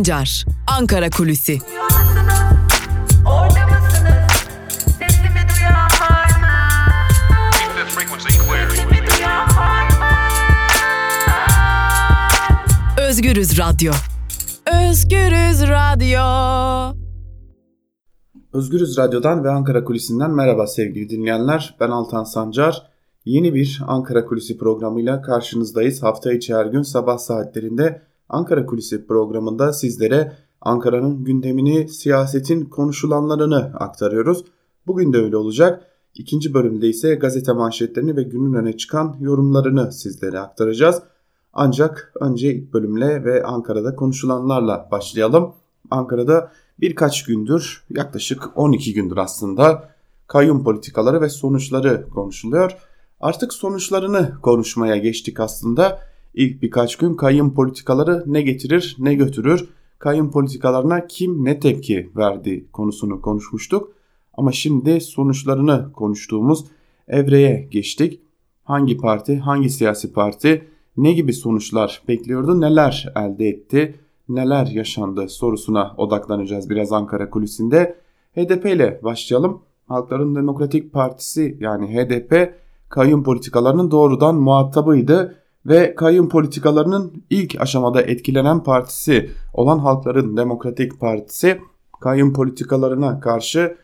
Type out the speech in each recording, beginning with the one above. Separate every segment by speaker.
Speaker 1: Sancar, Ankara Kulüsi. Özgürüz Radyo. Özgürüz Radyo.
Speaker 2: Özgürüz Radyo'dan ve Ankara Kulisi'nden merhaba sevgili dinleyenler. Ben Altan Sancar. Yeni bir Ankara Kulisi programıyla karşınızdayız. Hafta içi her gün sabah saatlerinde Ankara Kulisi programında sizlere Ankara'nın gündemini, siyasetin konuşulanlarını aktarıyoruz. Bugün de öyle olacak. İkinci bölümde ise gazete manşetlerini ve günün öne çıkan yorumlarını sizlere aktaracağız. Ancak önce ilk bölümle ve Ankara'da konuşulanlarla başlayalım. Ankara'da birkaç gündür, yaklaşık 12 gündür aslında kayyum politikaları ve sonuçları konuşuluyor. Artık sonuçlarını konuşmaya geçtik aslında. İlk birkaç gün kayyum politikaları ne getirir ne götürür, kayyum politikalarına kim ne tepki verdi konusunu konuşmuştuk. Ama şimdi sonuçlarını konuştuğumuz evreye geçtik. Hangi parti, hangi siyasi parti ne gibi sonuçlar bekliyordu, neler elde etti, neler yaşandı sorusuna odaklanacağız biraz Ankara kulisinde. HDP ile başlayalım. Halkların Demokratik Partisi yani HDP kayyum politikalarının doğrudan muhatabıydı ve kayyum politikalarının ilk aşamada etkilenen partisi olan Halkların Demokratik Partisi kayyum politikalarına karşı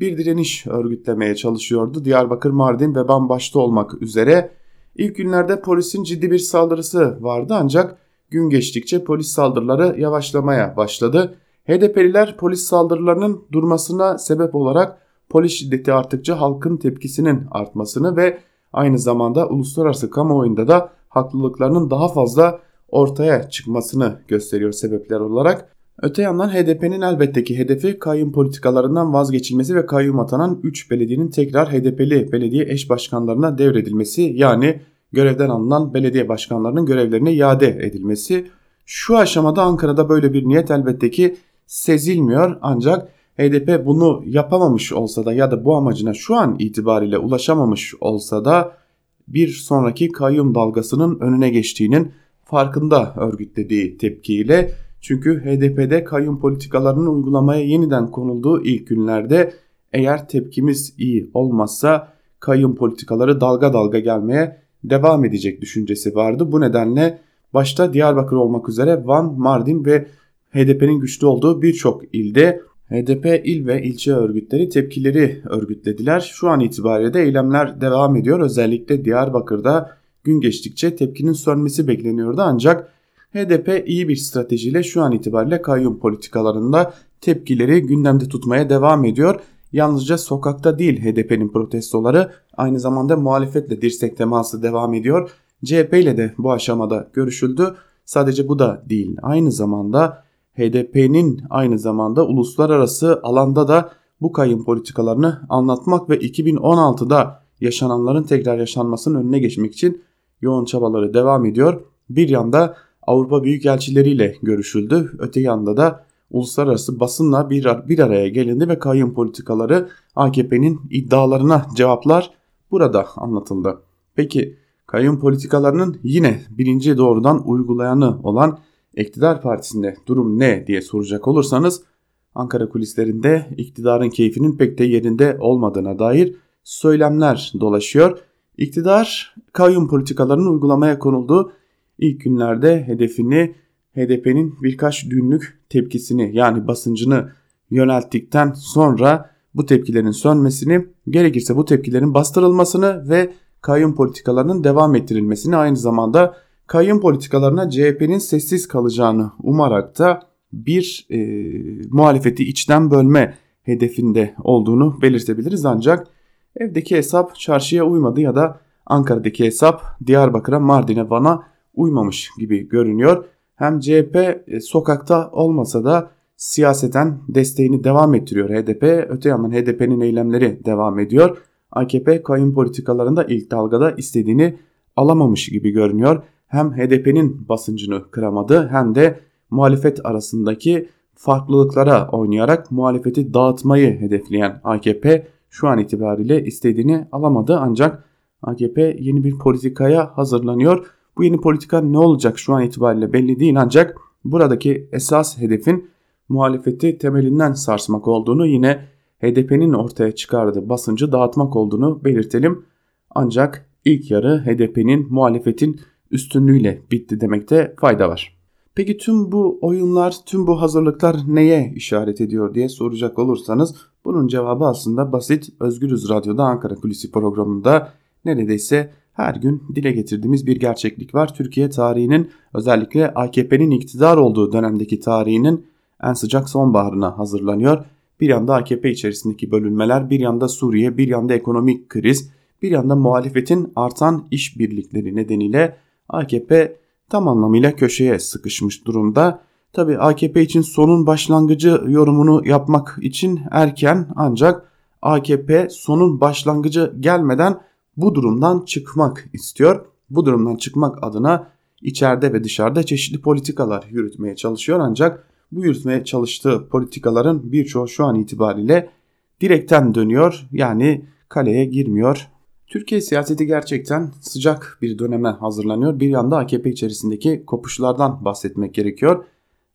Speaker 2: bir direniş örgütlemeye çalışıyordu. Diyarbakır, Mardin ve Van başta olmak üzere ilk günlerde polisin ciddi bir saldırısı vardı ancak gün geçtikçe polis saldırıları yavaşlamaya başladı. HDP'liler polis saldırılarının durmasına sebep olarak polis şiddeti arttıkça halkın tepkisinin artmasını ve aynı zamanda uluslararası kamuoyunda da haklılıklarının daha fazla ortaya çıkmasını gösteriyor sebepler olarak. Öte yandan HDP'nin elbette ki hedefi kayyum politikalarından vazgeçilmesi ve kayyum atanan 3 belediyenin tekrar HDP'li belediye eş başkanlarına devredilmesi yani görevden alınan belediye başkanlarının görevlerine iade edilmesi. Şu aşamada Ankara'da böyle bir niyet elbette ki sezilmiyor ancak HDP bunu yapamamış olsa da ya da bu amacına şu an itibariyle ulaşamamış olsa da bir sonraki kayyum dalgasının önüne geçtiğinin farkında örgütlediği tepkiyle çünkü HDP'de kayyum politikalarının uygulamaya yeniden konulduğu ilk günlerde eğer tepkimiz iyi olmazsa kayyum politikaları dalga dalga gelmeye devam edecek düşüncesi vardı. Bu nedenle başta Diyarbakır olmak üzere Van, Mardin ve HDP'nin güçlü olduğu birçok ilde HDP il ve ilçe örgütleri tepkileri örgütlediler. Şu an itibariyle de eylemler devam ediyor. Özellikle Diyarbakır'da gün geçtikçe tepkinin sönmesi bekleniyordu ancak HDP iyi bir stratejiyle şu an itibariyle kayyum politikalarında tepkileri gündemde tutmaya devam ediyor. Yalnızca sokakta değil HDP'nin protestoları aynı zamanda muhalefetle dirsek teması devam ediyor. CHP ile de bu aşamada görüşüldü. Sadece bu da değil aynı zamanda HDP'nin aynı zamanda uluslararası alanda da bu kayyum politikalarını anlatmak ve 2016'da yaşananların tekrar yaşanmasının önüne geçmek için yoğun çabaları devam ediyor. Bir yanda Avrupa Büyükelçileriyle görüşüldü. Öte yanda da uluslararası basınla bir, bir araya gelindi ve kayyum politikaları AKP'nin iddialarına cevaplar burada anlatıldı. Peki kayyum politikalarının yine birinci doğrudan uygulayanı olan iktidar partisinde durum ne diye soracak olursanız Ankara kulislerinde iktidarın keyfinin pek de yerinde olmadığına dair söylemler dolaşıyor. İktidar kayyum politikalarının uygulamaya konulduğu ilk günlerde hedefini HDP'nin birkaç günlük tepkisini yani basıncını yönelttikten sonra bu tepkilerin sönmesini gerekirse bu tepkilerin bastırılmasını ve kayyum politikalarının devam ettirilmesini aynı zamanda kayyum politikalarına CHP'nin sessiz kalacağını umarak da bir e, muhalefeti içten bölme hedefinde olduğunu belirtebiliriz ancak evdeki hesap çarşıya uymadı ya da Ankara'daki hesap Diyarbakır'a, Mardin'e, Van'a uymamış gibi görünüyor. Hem CHP e, sokakta olmasa da siyaseten desteğini devam ettiriyor HDP. Öte yandan HDP'nin eylemleri devam ediyor. AKP kayyum politikalarında ilk dalgada istediğini alamamış gibi görünüyor hem HDP'nin basıncını kıramadı hem de muhalefet arasındaki farklılıklara oynayarak muhalefeti dağıtmayı hedefleyen AKP şu an itibariyle istediğini alamadı ancak AKP yeni bir politikaya hazırlanıyor. Bu yeni politika ne olacak şu an itibariyle belli değil ancak buradaki esas hedefin muhalefeti temelinden sarsmak olduğunu yine HDP'nin ortaya çıkardığı basıncı dağıtmak olduğunu belirtelim. Ancak ilk yarı HDP'nin muhalefetin üstünlüğüyle bitti demekte fayda var. Peki tüm bu oyunlar, tüm bu hazırlıklar neye işaret ediyor diye soracak olursanız bunun cevabı aslında basit. Özgürüz Radyo'da Ankara Kulisi programında neredeyse her gün dile getirdiğimiz bir gerçeklik var. Türkiye tarihinin özellikle AKP'nin iktidar olduğu dönemdeki tarihinin en sıcak sonbaharına hazırlanıyor. Bir yanda AKP içerisindeki bölünmeler, bir yanda Suriye, bir yanda ekonomik kriz, bir yanda muhalefetin artan işbirlikleri nedeniyle AKP tam anlamıyla köşeye sıkışmış durumda. Tabi AKP için sonun başlangıcı yorumunu yapmak için erken ancak AKP sonun başlangıcı gelmeden bu durumdan çıkmak istiyor. Bu durumdan çıkmak adına içeride ve dışarıda çeşitli politikalar yürütmeye çalışıyor ancak bu yürütmeye çalıştığı politikaların birçoğu şu an itibariyle direkten dönüyor yani kaleye girmiyor. Türkiye siyaseti gerçekten sıcak bir döneme hazırlanıyor. Bir yanda AKP içerisindeki kopuşlardan bahsetmek gerekiyor.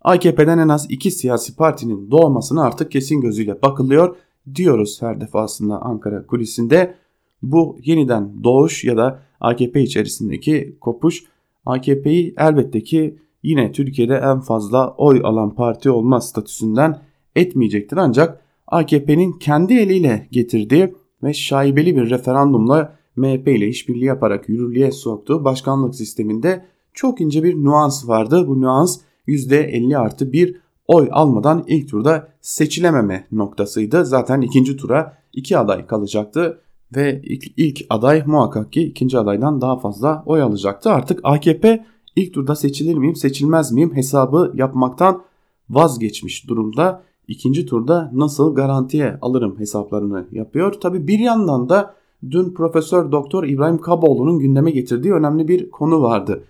Speaker 2: AKP'den en az iki siyasi partinin doğmasına artık kesin gözüyle bakılıyor diyoruz her defasında Ankara kulisinde. Bu yeniden doğuş ya da AKP içerisindeki kopuş AKP'yi elbette ki yine Türkiye'de en fazla oy alan parti olma statüsünden etmeyecektir. Ancak AKP'nin kendi eliyle getirdiği ve şaibeli bir referandumla MHP ile işbirliği yaparak yürürlüğe soktuğu başkanlık sisteminde çok ince bir nüans vardı. Bu nüans %50 artı bir oy almadan ilk turda seçilememe noktasıydı. Zaten ikinci tura iki aday kalacaktı ve ilk, ilk aday muhakkak ki ikinci adaydan daha fazla oy alacaktı. Artık AKP ilk turda seçilir miyim seçilmez miyim hesabı yapmaktan vazgeçmiş durumda. İkinci turda nasıl garantiye alırım hesaplarını yapıyor. Tabi bir yandan da dün Profesör Doktor İbrahim Kaboğlu'nun gündeme getirdiği önemli bir konu vardı.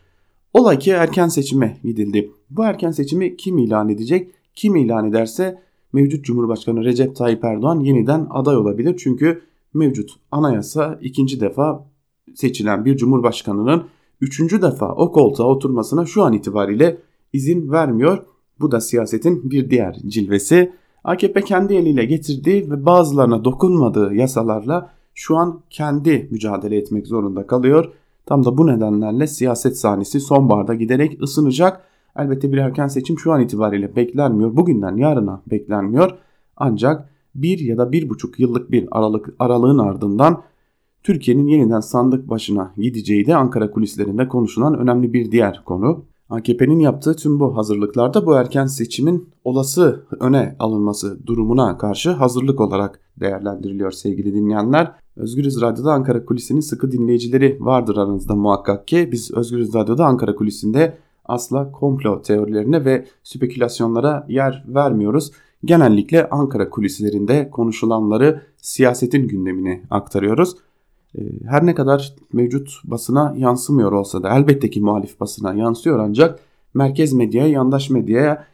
Speaker 2: Olay ki erken seçime gidildi. Bu erken seçimi kim ilan edecek? Kim ilan ederse mevcut Cumhurbaşkanı Recep Tayyip Erdoğan yeniden aday olabilir. Çünkü mevcut anayasa ikinci defa seçilen bir cumhurbaşkanının üçüncü defa o koltuğa oturmasına şu an itibariyle izin vermiyor. Bu da siyasetin bir diğer cilvesi. AKP kendi eliyle getirdiği ve bazılarına dokunmadığı yasalarla şu an kendi mücadele etmek zorunda kalıyor. Tam da bu nedenlerle siyaset sahnesi sonbaharda giderek ısınacak. Elbette bir erken seçim şu an itibariyle beklenmiyor. Bugünden yarına beklenmiyor. Ancak bir ya da bir buçuk yıllık bir aralık, aralığın ardından Türkiye'nin yeniden sandık başına gideceği de Ankara kulislerinde konuşulan önemli bir diğer konu. AKP'nin yaptığı tüm bu hazırlıklarda bu erken seçimin olası öne alınması durumuna karşı hazırlık olarak değerlendiriliyor sevgili dinleyenler. Özgürüz Radyo'da Ankara Kulisi'nin sıkı dinleyicileri vardır aranızda muhakkak ki. Biz Özgürüz Radyo'da Ankara Kulisi'nde asla komplo teorilerine ve spekülasyonlara yer vermiyoruz. Genellikle Ankara kulislerinde konuşulanları siyasetin gündemine aktarıyoruz. Ee, her ne kadar mevcut basına yansımıyor olsa da elbette ki muhalif basına yansıyor ancak merkez medyaya, yandaş medyaya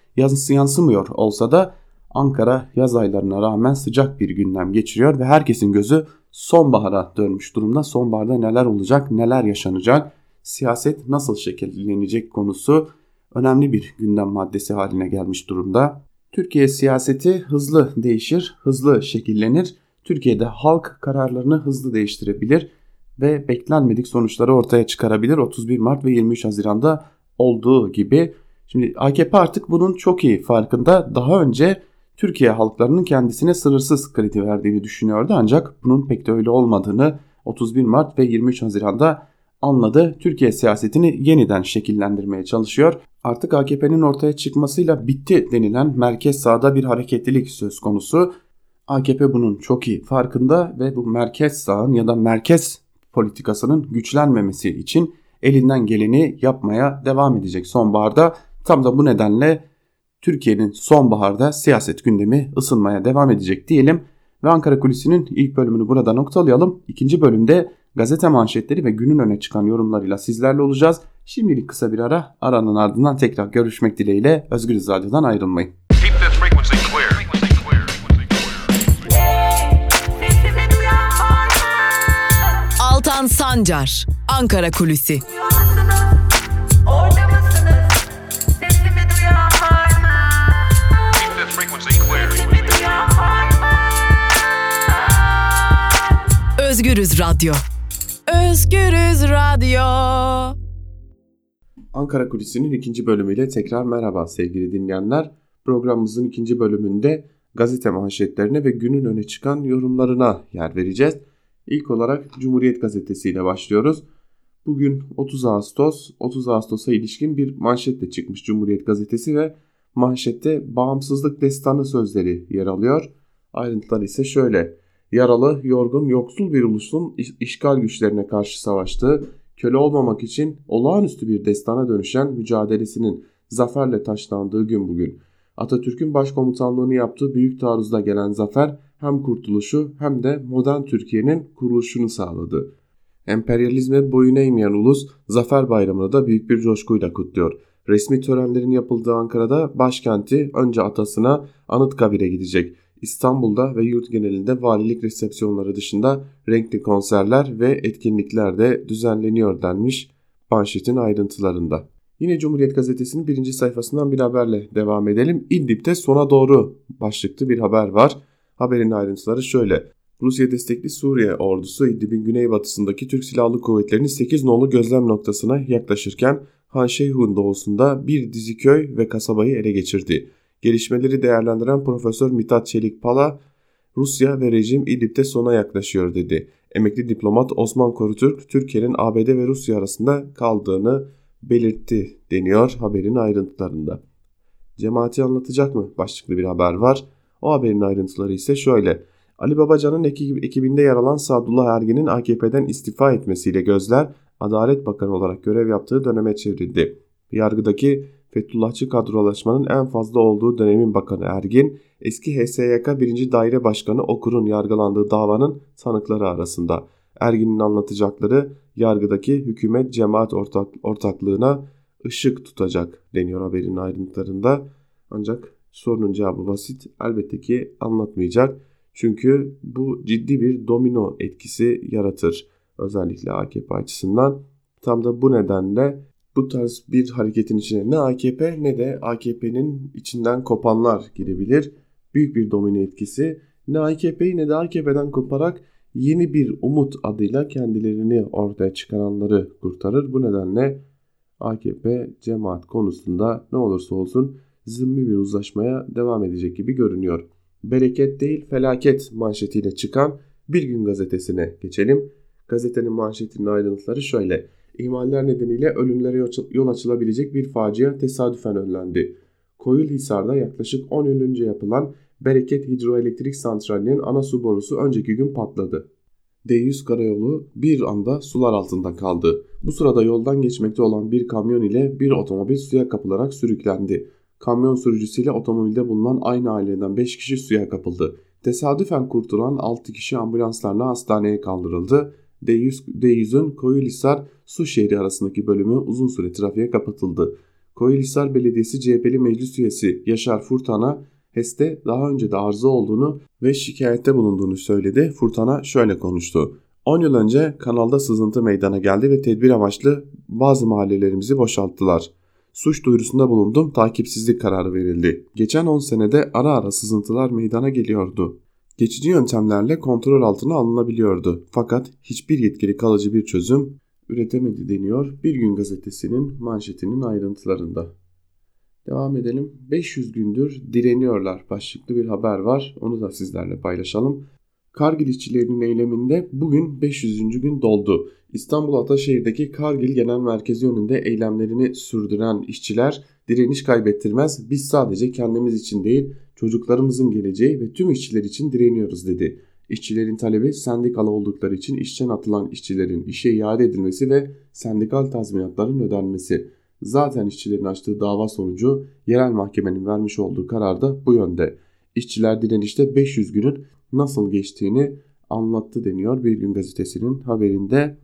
Speaker 2: yansımıyor olsa da Ankara yaz aylarına rağmen sıcak bir gündem geçiriyor ve herkesin gözü sonbahara dönmüş durumda. Sonbaharda neler olacak, neler yaşanacak, siyaset nasıl şekillenecek konusu önemli bir gündem maddesi haline gelmiş durumda. Türkiye siyaseti hızlı değişir, hızlı şekillenir. Türkiye'de halk kararlarını hızlı değiştirebilir ve beklenmedik sonuçları ortaya çıkarabilir. 31 Mart ve 23 Haziran'da olduğu gibi. Şimdi AKP artık bunun çok iyi farkında. Daha önce Türkiye halklarının kendisine sınırsız kredi verdiğini düşünüyordu ancak bunun pek de öyle olmadığını 31 Mart ve 23 Haziran'da anladı. Türkiye siyasetini yeniden şekillendirmeye çalışıyor. Artık AKP'nin ortaya çıkmasıyla bitti denilen merkez sağda bir hareketlilik söz konusu. AKP bunun çok iyi farkında ve bu merkez sağın ya da merkez politikasının güçlenmemesi için elinden geleni yapmaya devam edecek sonbaharda. Tam da bu nedenle Türkiye'nin sonbaharda siyaset gündemi ısınmaya devam edecek diyelim. Ve Ankara Kulisi'nin ilk bölümünü burada noktalayalım. İkinci bölümde gazete manşetleri ve günün öne çıkan yorumlarıyla sizlerle olacağız. Şimdilik kısa bir ara, aranın ardından tekrar görüşmek dileğiyle Özgür Radyo'dan ayrılmayın.
Speaker 1: Hakan Sancar, Ankara Kulüsi. Özgürüz Radyo. Özgürüz Radyo.
Speaker 2: Ankara Kulisi'nin ikinci bölümüyle tekrar merhaba sevgili dinleyenler. Programımızın ikinci bölümünde gazete manşetlerine ve günün öne çıkan yorumlarına yer vereceğiz. İlk olarak Cumhuriyet Gazetesi ile başlıyoruz. Bugün 30 Ağustos, 30 Ağustos'a ilişkin bir manşetle çıkmış Cumhuriyet Gazetesi ve manşette bağımsızlık destanı sözleri yer alıyor. Ayrıntılar ise şöyle. Yaralı, yorgun, yoksul bir ulusun işgal güçlerine karşı savaştığı, köle olmamak için olağanüstü bir destana dönüşen mücadelesinin zaferle taşlandığı gün bugün. Atatürk'ün başkomutanlığını yaptığı büyük taarruzda gelen zafer hem kurtuluşu hem de modern Türkiye'nin kuruluşunu sağladı. Emperyalizme boyun eğmeyen ulus Zafer Bayramı'nı da büyük bir coşkuyla kutluyor. Resmi törenlerin yapıldığı Ankara'da başkenti önce atasına Anıtkabir'e gidecek. İstanbul'da ve yurt genelinde valilik resepsiyonları dışında renkli konserler ve etkinlikler de düzenleniyor denmiş manşetin ayrıntılarında. Yine Cumhuriyet Gazetesi'nin birinci sayfasından bir haberle devam edelim. İdlib'de sona doğru başlıklı bir haber var. Haberin ayrıntıları şöyle. Rusya destekli Suriye ordusu İdlib'in güneybatısındaki Türk Silahlı Kuvvetleri'nin 8 nolu gözlem noktasına yaklaşırken Han Şeyhun doğusunda bir dizi köy ve kasabayı ele geçirdi. Gelişmeleri değerlendiren Profesör Mithat Çelik Pala, Rusya ve rejim İdlib'de sona yaklaşıyor dedi. Emekli diplomat Osman Korutürk, Türkiye'nin ABD ve Rusya arasında kaldığını belirtti deniyor haberin ayrıntılarında. Cemaati anlatacak mı başlıklı bir haber var. O haberin ayrıntıları ise şöyle. Ali Babacan'ın ekibinde yer alan Sadullah Ergin'in AKP'den istifa etmesiyle gözler Adalet Bakanı olarak görev yaptığı döneme çevrildi. Yargıdaki Fethullahçı kadrolaşmanın en fazla olduğu dönemin bakanı Ergin, eski HSYK 1. Daire Başkanı Okur'un yargılandığı davanın tanıkları arasında. Ergin'in anlatacakları yargıdaki hükümet cemaat ortak, ortaklığına ışık tutacak deniyor haberin ayrıntılarında. Ancak sorunun cevabı basit. Elbette ki anlatmayacak. Çünkü bu ciddi bir domino etkisi yaratır. Özellikle AKP açısından. Tam da bu nedenle bu tarz bir hareketin içine ne AKP ne de AKP'nin içinden kopanlar girebilir. Büyük bir domino etkisi ne AKP'yi ne de AKP'den koparak yeni bir umut adıyla kendilerini ortaya çıkaranları kurtarır. Bu nedenle AKP cemaat konusunda ne olursa olsun zımmi bir uzlaşmaya devam edecek gibi görünüyor. Bereket değil felaket manşetiyle çıkan Bir Gün gazetesine geçelim. Gazetenin manşetinin ayrıntıları şöyle. İhmaller nedeniyle ölümlere yol açılabilecek bir facia tesadüfen önlendi. Koyulhisar'da yaklaşık 10 yıl önce yapılan Bereket Hidroelektrik Santrali'nin ana su borusu önceki gün patladı. D100 karayolu bir anda sular altında kaldı. Bu sırada yoldan geçmekte olan bir kamyon ile bir otomobil suya kapılarak sürüklendi. Kamyon sürücüsüyle otomobilde bulunan aynı aileden 5 kişi suya kapıldı. Tesadüfen kurtulan 6 kişi ambulanslarla hastaneye kaldırıldı. D100, D100'ün Koyulhisar su şehri arasındaki bölümü uzun süre trafiğe kapatıldı. Koyulhisar Belediyesi CHP'li meclis üyesi Yaşar Furtan'a HES'te daha önce de arıza olduğunu ve şikayette bulunduğunu söyledi. Furtan'a şöyle konuştu. 10 yıl önce kanalda sızıntı meydana geldi ve tedbir amaçlı bazı mahallelerimizi boşalttılar. Suç duyurusunda bulundum, takipsizlik kararı verildi. Geçen 10 senede ara ara sızıntılar meydana geliyordu. Geçici yöntemlerle kontrol altına alınabiliyordu. Fakat hiçbir yetkili kalıcı bir çözüm üretemedi deniyor Bir Gün Gazetesi'nin manşetinin ayrıntılarında. Devam edelim. 500 gündür direniyorlar başlıklı bir haber var. Onu da sizlerle paylaşalım. Kargil işçilerinin eyleminde bugün 500. gün doldu. İstanbul Ataşehir'deki Kargil Genel Merkezi önünde eylemlerini sürdüren işçiler direniş kaybettirmez biz sadece kendimiz için değil çocuklarımızın geleceği ve tüm işçiler için direniyoruz dedi. İşçilerin talebi sendikalı oldukları için işten atılan işçilerin işe iade edilmesi ve sendikal tazminatların ödenmesi. Zaten işçilerin açtığı dava sonucu yerel mahkemenin vermiş olduğu karar da bu yönde. İşçiler direnişte 500 günün nasıl geçtiğini anlattı deniyor Bir Gün Gazetesi'nin haberinde.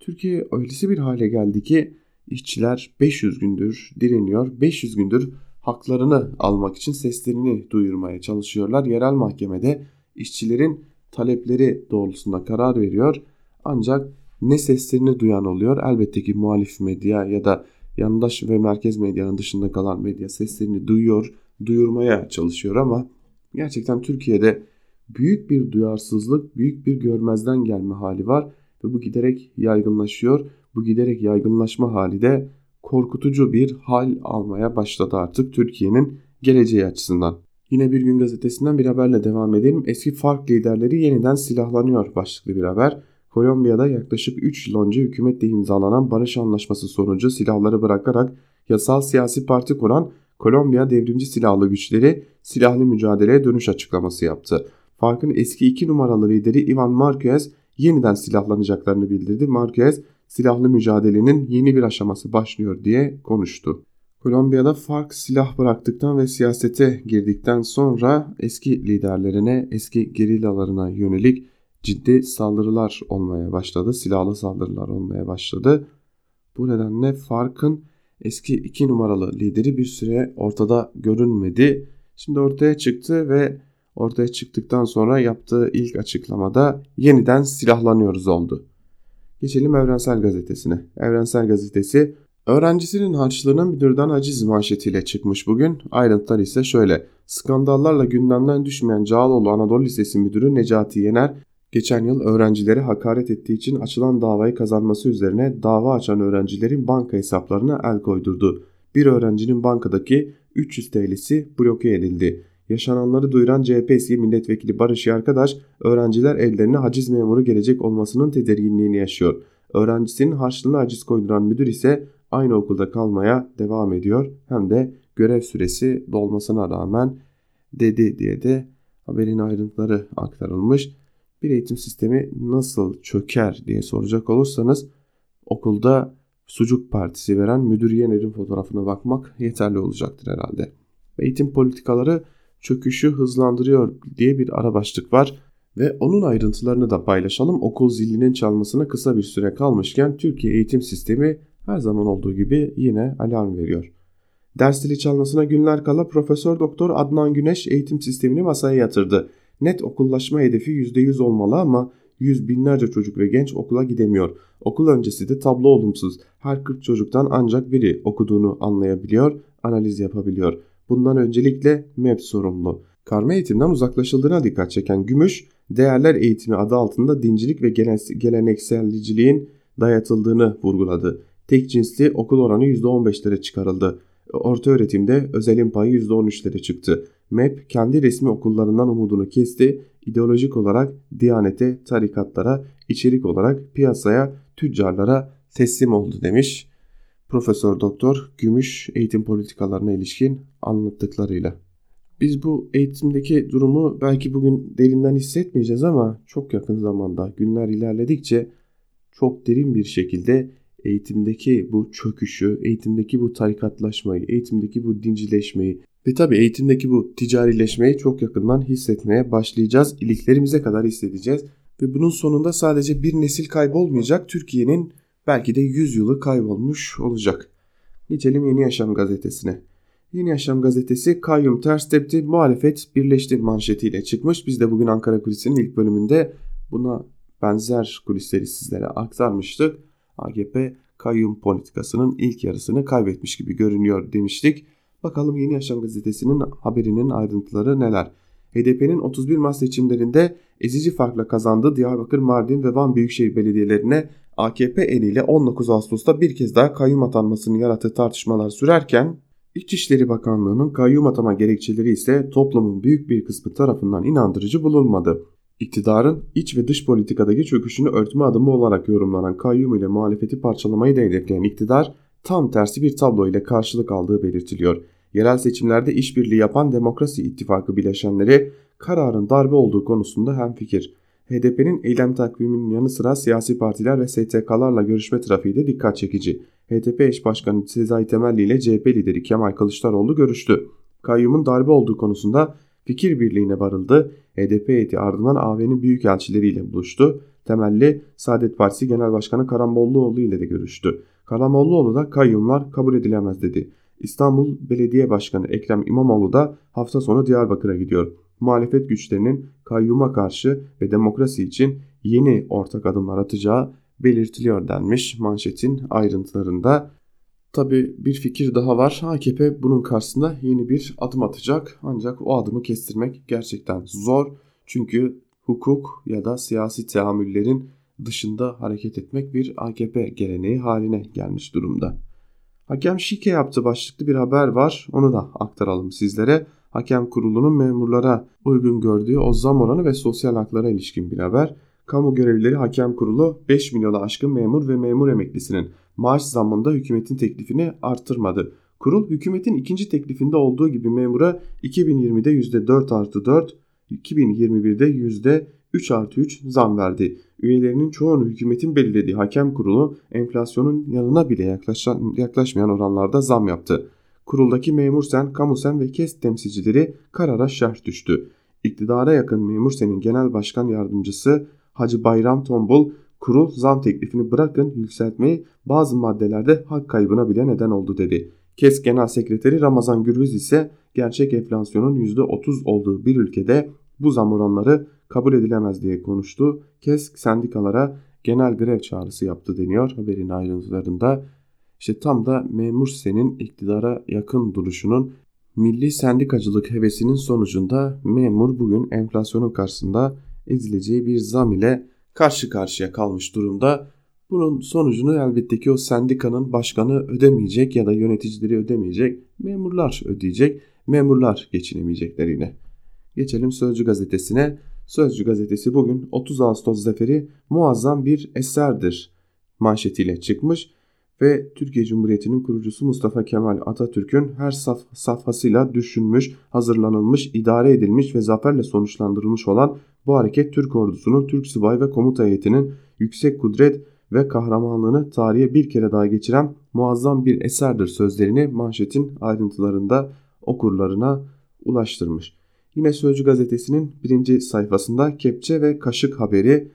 Speaker 2: Türkiye öylesi bir hale geldi ki işçiler 500 gündür direniyor. 500 gündür haklarını almak için seslerini duyurmaya çalışıyorlar. Yerel mahkemede işçilerin talepleri doğrultusunda karar veriyor. Ancak ne seslerini duyan oluyor elbette ki muhalif medya ya da yandaş ve merkez medyanın dışında kalan medya seslerini duyuyor, duyurmaya çalışıyor ama gerçekten Türkiye'de büyük bir duyarsızlık, büyük bir görmezden gelme hali var ve bu giderek yaygınlaşıyor. Bu giderek yaygınlaşma hali de korkutucu bir hal almaya başladı artık Türkiye'nin geleceği açısından. Yine Bir Gün Gazetesi'nden bir haberle devam edelim. Eski FARC liderleri yeniden silahlanıyor başlıklı bir haber. Kolombiya'da yaklaşık 3 yıl önce hükümetle imzalanan barış anlaşması sonucu silahları bırakarak yasal siyasi parti kuran Kolombiya Devrimci Silahlı Güçleri silahlı mücadeleye dönüş açıklaması yaptı. FARC'ın eski 2 numaralı lideri Ivan Marquez yeniden silahlanacaklarını bildirdi. Marquez silahlı mücadelenin yeni bir aşaması başlıyor diye konuştu. Kolombiya'da FARC silah bıraktıktan ve siyasete girdikten sonra eski liderlerine, eski gerillalarına yönelik ciddi saldırılar olmaya başladı. Silahlı saldırılar olmaya başladı. Bu nedenle FARC'ın eski iki numaralı lideri bir süre ortada görünmedi. Şimdi ortaya çıktı ve ortaya çıktıktan sonra yaptığı ilk açıklamada yeniden silahlanıyoruz oldu. Geçelim Evrensel Gazetesi'ne. Evrensel Gazetesi öğrencisinin harçlığının müdürden aciz manşetiyle çıkmış bugün. Ayrıntılar ise şöyle. Skandallarla gündemden düşmeyen Cağaloğlu Anadolu Lisesi Müdürü Necati Yener geçen yıl öğrencileri hakaret ettiği için açılan davayı kazanması üzerine dava açan öğrencilerin banka hesaplarına el koydurdu. Bir öğrencinin bankadaki 300 TL'si bloke edildi. Yaşananları duyuran CHP eski milletvekili Barış Yarkadaş, öğrenciler ellerine haciz memuru gelecek olmasının tedirginliğini yaşıyor. Öğrencisinin harçlığına haciz koyduran müdür ise aynı okulda kalmaya devam ediyor. Hem de görev süresi dolmasına rağmen dedi diye de haberin ayrıntıları aktarılmış. Bir eğitim sistemi nasıl çöker diye soracak olursanız okulda sucuk partisi veren müdür Yener'in fotoğrafına bakmak yeterli olacaktır herhalde. Eğitim politikaları çöküşü hızlandırıyor diye bir ara başlık var ve onun ayrıntılarını da paylaşalım. Okul zilinin çalmasına kısa bir süre kalmışken Türkiye eğitim sistemi her zaman olduğu gibi yine alarm veriyor. Ders zili çalmasına günler kala Profesör Doktor Adnan Güneş eğitim sistemini masaya yatırdı. Net okullaşma hedefi %100 olmalı ama yüz binlerce çocuk ve genç okula gidemiyor. Okul öncesi de tablo olumsuz. Her 40 çocuktan ancak biri okuduğunu anlayabiliyor, analiz yapabiliyor. Bundan öncelikle MEP sorumlu. Karma eğitimden uzaklaşıldığına dikkat çeken Gümüş, değerler eğitimi adı altında dincilik ve gelenekselciliğin dayatıldığını vurguladı. Tek cinsli okul oranı %15'lere çıkarıldı. Orta öğretimde özelin payı %13'lere çıktı. MEP kendi resmi okullarından umudunu kesti. İdeolojik olarak diyanete, tarikatlara, içerik olarak piyasaya, tüccarlara teslim oldu demiş. Profesör Doktor Gümüş eğitim politikalarına ilişkin anlattıklarıyla. Biz bu eğitimdeki durumu belki bugün derinden hissetmeyeceğiz ama çok yakın zamanda günler ilerledikçe çok derin bir şekilde eğitimdeki bu çöküşü, eğitimdeki bu tarikatlaşmayı, eğitimdeki bu dincileşmeyi ve tabii eğitimdeki bu ticarileşmeyi çok yakından hissetmeye başlayacağız. İliklerimize kadar hissedeceğiz. Ve bunun sonunda sadece bir nesil kaybolmayacak. Türkiye'nin belki de 100 yılı kaybolmuş olacak. Geçelim Yeni Yaşam gazetesine. Yeni Yaşam gazetesi kayyum ters tepti, muhalefet birleşti manşetiyle çıkmış. Biz de bugün Ankara Kulisi'nin ilk bölümünde buna benzer kulisleri sizlere aktarmıştık. AGP kayyum politikasının ilk yarısını kaybetmiş gibi görünüyor demiştik. Bakalım Yeni Yaşam gazetesinin haberinin ayrıntıları neler? HDP'nin 31 Mart seçimlerinde ezici farkla kazandığı Diyarbakır, Mardin ve Van Büyükşehir Belediyelerine AKP eliyle 19 Ağustos'ta bir kez daha kayyum atanmasını yarattığı tartışmalar sürerken İçişleri Bakanlığı'nın kayyum atama gerekçeleri ise toplumun büyük bir kısmı tarafından inandırıcı bulunmadı. İktidarın iç ve dış politikadaki çöküşünü örtme adımı olarak yorumlanan kayyum ile muhalefeti parçalamayı da hedefleyen iktidar tam tersi bir tablo ile karşılık aldığı belirtiliyor. Yerel seçimlerde işbirliği yapan Demokrasi İttifakı bileşenleri kararın darbe olduğu konusunda hemfikir. HDP'nin eylem takviminin yanı sıra siyasi partiler ve STK'larla görüşme trafiği de dikkat çekici. HDP eş başkanı Sezai Temelli ile CHP lideri Kemal Kılıçdaroğlu görüştü. Kayyumun darbe olduğu konusunda fikir birliğine varıldı. HDP heyeti ardından AV'nin büyükelçileriyle buluştu. Temelli Saadet Partisi Genel Başkanı Karambolluoğlu ile de görüştü. Karambolluoğlu da kayyumlar kabul edilemez dedi. İstanbul Belediye Başkanı Ekrem İmamoğlu da hafta sonu Diyarbakır'a gidiyor. Muhalefet güçlerinin kayyuma karşı ve demokrasi için yeni ortak adımlar atacağı belirtiliyor denmiş manşetin ayrıntılarında. Tabi bir fikir daha var. AKP bunun karşısında yeni bir adım atacak. Ancak o adımı kestirmek gerçekten zor. Çünkü hukuk ya da siyasi teamüllerin dışında hareket etmek bir AKP geleneği haline gelmiş durumda. Hakem şike yaptı başlıklı bir haber var. Onu da aktaralım sizlere. Hakem kurulunun memurlara uygun gördüğü o zam oranı ve sosyal haklara ilişkin bir haber. Kamu görevlileri hakem kurulu 5 milyona aşkın memur ve memur emeklisinin maaş zammında hükümetin teklifini artırmadı. Kurul hükümetin ikinci teklifinde olduğu gibi memura 2020'de %4 artı 4, 2021'de %3 artı 3 zam verdi. Üyelerinin çoğunu hükümetin belirlediği hakem kurulu enflasyonun yanına bile yaklaşmayan oranlarda zam yaptı. Kuruldaki memur sen, kamu sen ve KES temsilcileri karara şerh düştü. İktidara yakın memur senin genel başkan yardımcısı Hacı Bayram Tombul kurul zam teklifini bırakın yükseltmeyi bazı maddelerde hak kaybına bile neden oldu dedi. KES Genel Sekreteri Ramazan Gürbüz ise gerçek enflasyonun %30 olduğu bir ülkede bu zam oranları kabul edilemez diye konuştu. KES sendikalara genel grev çağrısı yaptı deniyor haberin ayrıntılarında. İşte tam da memur senin iktidara yakın duruşunun milli sendikacılık hevesinin sonucunda memur bugün enflasyonun karşısında ezileceği bir zam ile karşı karşıya kalmış durumda. Bunun sonucunu elbette ki o sendikanın başkanı ödemeyecek ya da yöneticileri ödemeyecek. Memurlar ödeyecek. Memurlar geçinemeyecekler yine. Geçelim Sözcü gazetesine. Sözcü gazetesi bugün 30 Ağustos zaferi muazzam bir eserdir manşetiyle çıkmış ve Türkiye Cumhuriyeti'nin kurucusu Mustafa Kemal Atatürk'ün her saf safhasıyla düşünmüş, hazırlanılmış, idare edilmiş ve zaferle sonuçlandırılmış olan bu hareket Türk ordusunun, Türk subay ve komuta heyetinin yüksek kudret ve kahramanlığını tarihe bir kere daha geçiren muazzam bir eserdir sözlerini manşetin ayrıntılarında okurlarına ulaştırmış. Yine Sözcü gazetesinin birinci sayfasında kepçe ve kaşık haberi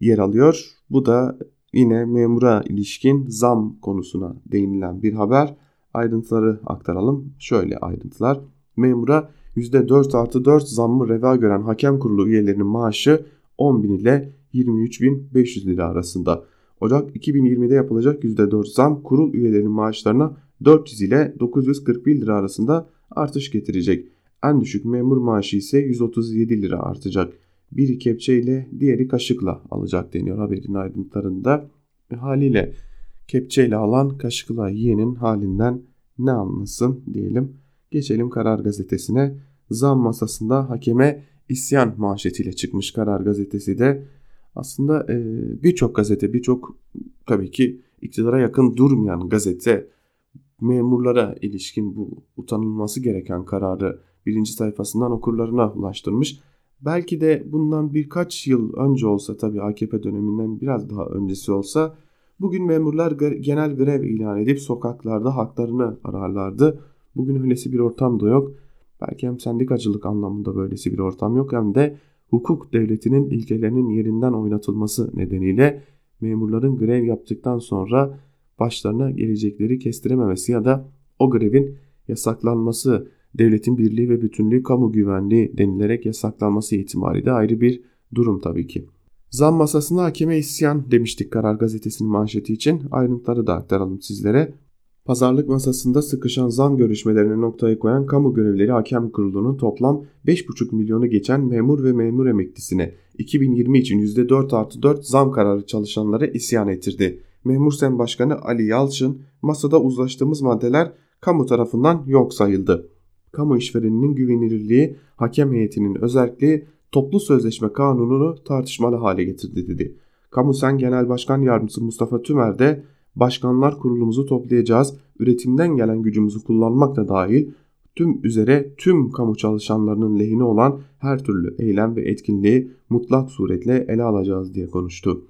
Speaker 2: yer alıyor. Bu da yine memura ilişkin zam konusuna değinilen bir haber. Ayrıntıları aktaralım. Şöyle ayrıntılar. Memura %4 artı 4 zammı reva gören hakem kurulu üyelerinin maaşı 10 bin ile 23.500 lira arasında. Ocak 2020'de yapılacak %4 zam kurul üyelerinin maaşlarına 400 ile 941 lira arasında artış getirecek. En düşük memur maaşı ise 137 lira artacak. Biri kepçe ile diğeri kaşıkla alacak deniyor haberin ayrıntılarında. Ve haliyle kepçeyle alan kaşıkla yiyenin halinden ne anlasın diyelim. Geçelim Karar Gazetesi'ne. Zam masasında hakeme isyan manşetiyle çıkmış Karar Gazetesi de. Aslında e, birçok gazete, birçok tabii ki iktidara yakın durmayan gazete memurlara ilişkin bu utanılması gereken kararı birinci sayfasından okurlarına ulaştırmış. Belki de bundan birkaç yıl önce olsa tabii AKP döneminden biraz daha öncesi olsa bugün memurlar genel grev ilan edip sokaklarda haklarını ararlardı. Bugün öylesi bir ortam da yok. Belki hem sendikacılık anlamında böylesi bir ortam yok hem de hukuk devletinin ilkelerinin yerinden oynatılması nedeniyle memurların grev yaptıktan sonra başlarına gelecekleri kestirememesi ya da o grevin yasaklanması, devletin birliği ve bütünlüğü kamu güvenliği denilerek yasaklanması ihtimali de ayrı bir durum tabii ki. Zam masasında hakeme isyan demiştik Karar Gazetesi'nin manşeti için. Ayrıntıları da aktaralım sizlere. Pazarlık masasında sıkışan zam görüşmelerine noktayı koyan kamu görevleri hakem kurulunun toplam 5,5 milyonu geçen memur ve memur emeklisine 2020 için %4 artı 4 zam kararı çalışanlara isyan ettirdi. Memur Sen Başkanı Ali Yalçın masada uzlaştığımız maddeler kamu tarafından yok sayıldı. Kamu işvereninin güvenilirliği, hakem heyetinin özelliği toplu sözleşme kanununu tartışmalı hale getirdi dedi. Kamu Sen Genel Başkan Yardımcısı Mustafa Tümer de başkanlar kurulumuzu toplayacağız, üretimden gelen gücümüzü kullanmak da dahil tüm üzere tüm kamu çalışanlarının lehine olan her türlü eylem ve etkinliği mutlak suretle ele alacağız diye konuştu.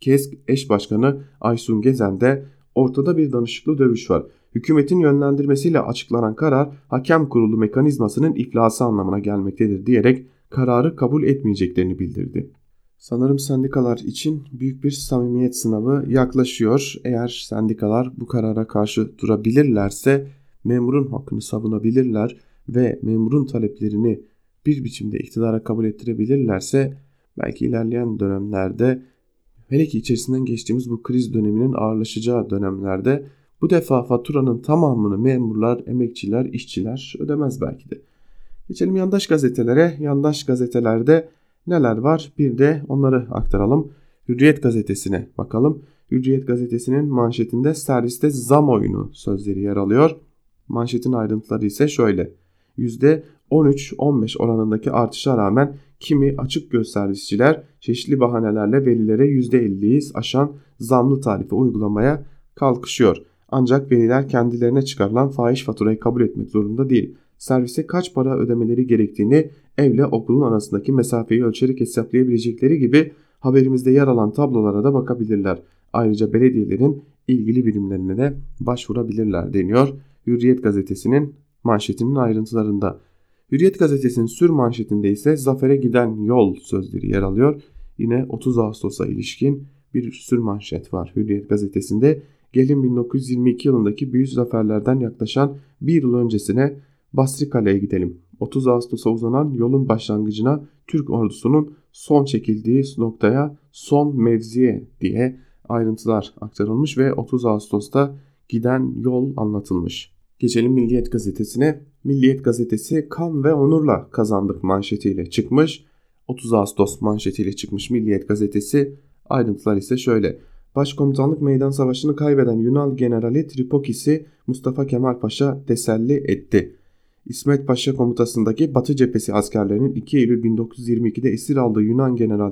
Speaker 2: KESK eş başkanı Aysun Gezen de ortada bir danışıklı dövüş var. Hükümetin yönlendirmesiyle açıklanan karar hakem kurulu mekanizmasının iflası anlamına gelmektedir diyerek kararı kabul etmeyeceklerini bildirdi. Sanırım sendikalar için büyük bir samimiyet sınavı yaklaşıyor. Eğer sendikalar bu karara karşı durabilirlerse memurun hakkını savunabilirler ve memurun taleplerini bir biçimde iktidara kabul ettirebilirlerse belki ilerleyen dönemlerde hele ki içerisinden geçtiğimiz bu kriz döneminin ağırlaşacağı dönemlerde bu defa faturanın tamamını memurlar, emekçiler, işçiler ödemez belki de. Geçelim yandaş gazetelere. Yandaş gazetelerde neler var? Bir de onları aktaralım. Hürriyet gazetesine bakalım. Hürriyet gazetesinin manşetinde serviste zam oyunu sözleri yer alıyor. Manşetin ayrıntıları ise şöyle. %13-15 oranındaki artışa rağmen kimi açık göz servisçiler çeşitli bahanelerle velilere %50'yi aşan zamlı tarife uygulamaya kalkışıyor. Ancak veliler kendilerine çıkarılan fahiş faturayı kabul etmek zorunda değil. Servise kaç para ödemeleri gerektiğini evle okulun arasındaki mesafeyi ölçerek hesaplayabilecekleri gibi haberimizde yer alan tablolara da bakabilirler. Ayrıca belediyelerin ilgili birimlerine de başvurabilirler deniyor Hürriyet gazetesinin manşetinin ayrıntılarında. Hürriyet gazetesinin sür manşetinde ise zafere giden yol sözleri yer alıyor. Yine 30 Ağustos'a ilişkin bir sür manşet var Hürriyet gazetesinde. Gelin 1922 yılındaki büyük zaferlerden yaklaşan bir yıl öncesine Basri Kale'ye gidelim. 30 Ağustos'a uzanan yolun başlangıcına Türk ordusunun son çekildiği noktaya son mevziye diye ayrıntılar aktarılmış ve 30 Ağustos'ta giden yol anlatılmış. Geçelim Milliyet gazetesine. Milliyet gazetesi kan ve onurla kazandık manşetiyle çıkmış. 30 Ağustos manşetiyle çıkmış Milliyet gazetesi. Ayrıntılar ise şöyle. Başkomutanlık meydan savaşını kaybeden Yunan generali Tripokis'i Mustafa Kemal Paşa teselli etti. İsmet Paşa komutasındaki Batı cephesi askerlerinin 2 Eylül 1922'de esir aldığı Yunan general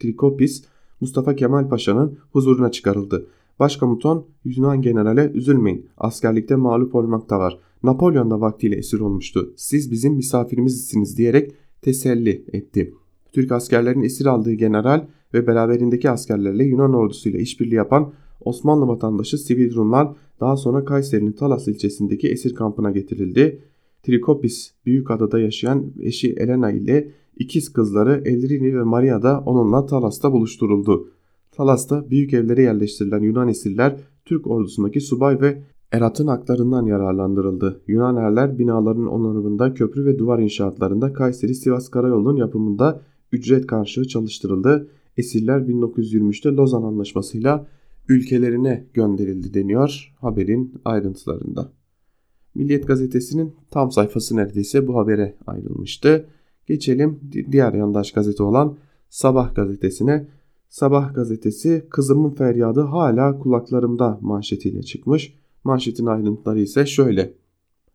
Speaker 2: Trikopis Mustafa Kemal Paşa'nın huzuruna çıkarıldı. Başkomutan Yunan generale üzülmeyin askerlikte mağlup olmakta var. Napolyon da vaktiyle esir olmuştu. Siz bizim misafirimizsiniz diyerek teselli etti. Türk askerlerin esir aldığı general ve beraberindeki askerlerle Yunan ordusuyla işbirliği yapan Osmanlı vatandaşı sivil Rumlar daha sonra Kayseri'nin Talas ilçesindeki esir kampına getirildi. Trikopis Büyükada'da yaşayan eşi Elena ile ikiz kızları Elrini ve Maria da onunla Talas'ta buluşturuldu. Talas'ta büyük evlere yerleştirilen Yunan esirler Türk ordusundaki subay ve eratın haklarından yararlandırıldı. Yunan erler binaların onarımında, köprü ve duvar inşaatlarında, Kayseri-Sivas Karayolu'nun yapımında ücret karşılığı çalıştırıldı. Esirler 1923'te Lozan Anlaşması'yla ülkelerine gönderildi deniyor haberin ayrıntılarında. Milliyet gazetesinin tam sayfası neredeyse bu habere ayrılmıştı. Geçelim diğer yandaş gazete olan Sabah gazetesine. Sabah gazetesi kızımın feryadı hala kulaklarımda manşetiyle çıkmış. Manşetin ayrıntıları ise şöyle.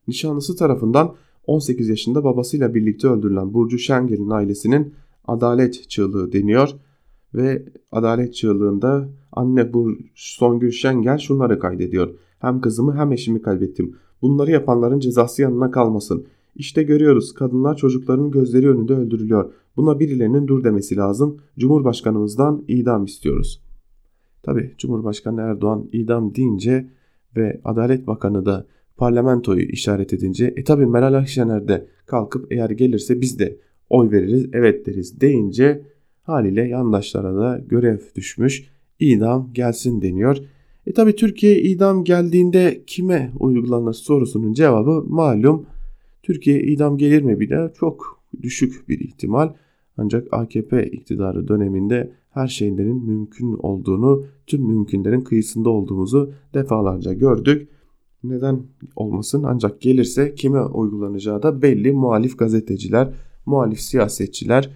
Speaker 2: Nişanlısı tarafından 18 yaşında babasıyla birlikte öldürülen Burcu Şengel'in ailesinin adalet çığlığı deniyor. Ve adalet çığlığında anne bu Songül Şengel şunları kaydediyor. Hem kızımı hem eşimi kaybettim. Bunları yapanların cezası yanına kalmasın. İşte görüyoruz kadınlar çocukların gözleri önünde öldürülüyor. Buna birilerinin dur demesi lazım. Cumhurbaşkanımızdan idam istiyoruz. Tabi Cumhurbaşkanı Erdoğan idam deyince ve Adalet Bakanı da parlamentoyu işaret edince e tabi Meral Akşener de kalkıp eğer gelirse biz de oy veririz evet deriz deyince haliyle yandaşlara da görev düşmüş idam gelsin deniyor. E tabi Türkiye idam geldiğinde kime uygulanır sorusunun cevabı malum Türkiye idam gelir mi bile çok düşük bir ihtimal. Ancak AKP iktidarı döneminde her şeylerin mümkün olduğunu, tüm mümkünlerin kıyısında olduğumuzu defalarca gördük. Neden olmasın ancak gelirse kime uygulanacağı da belli muhalif gazeteciler, muhalif siyasetçiler,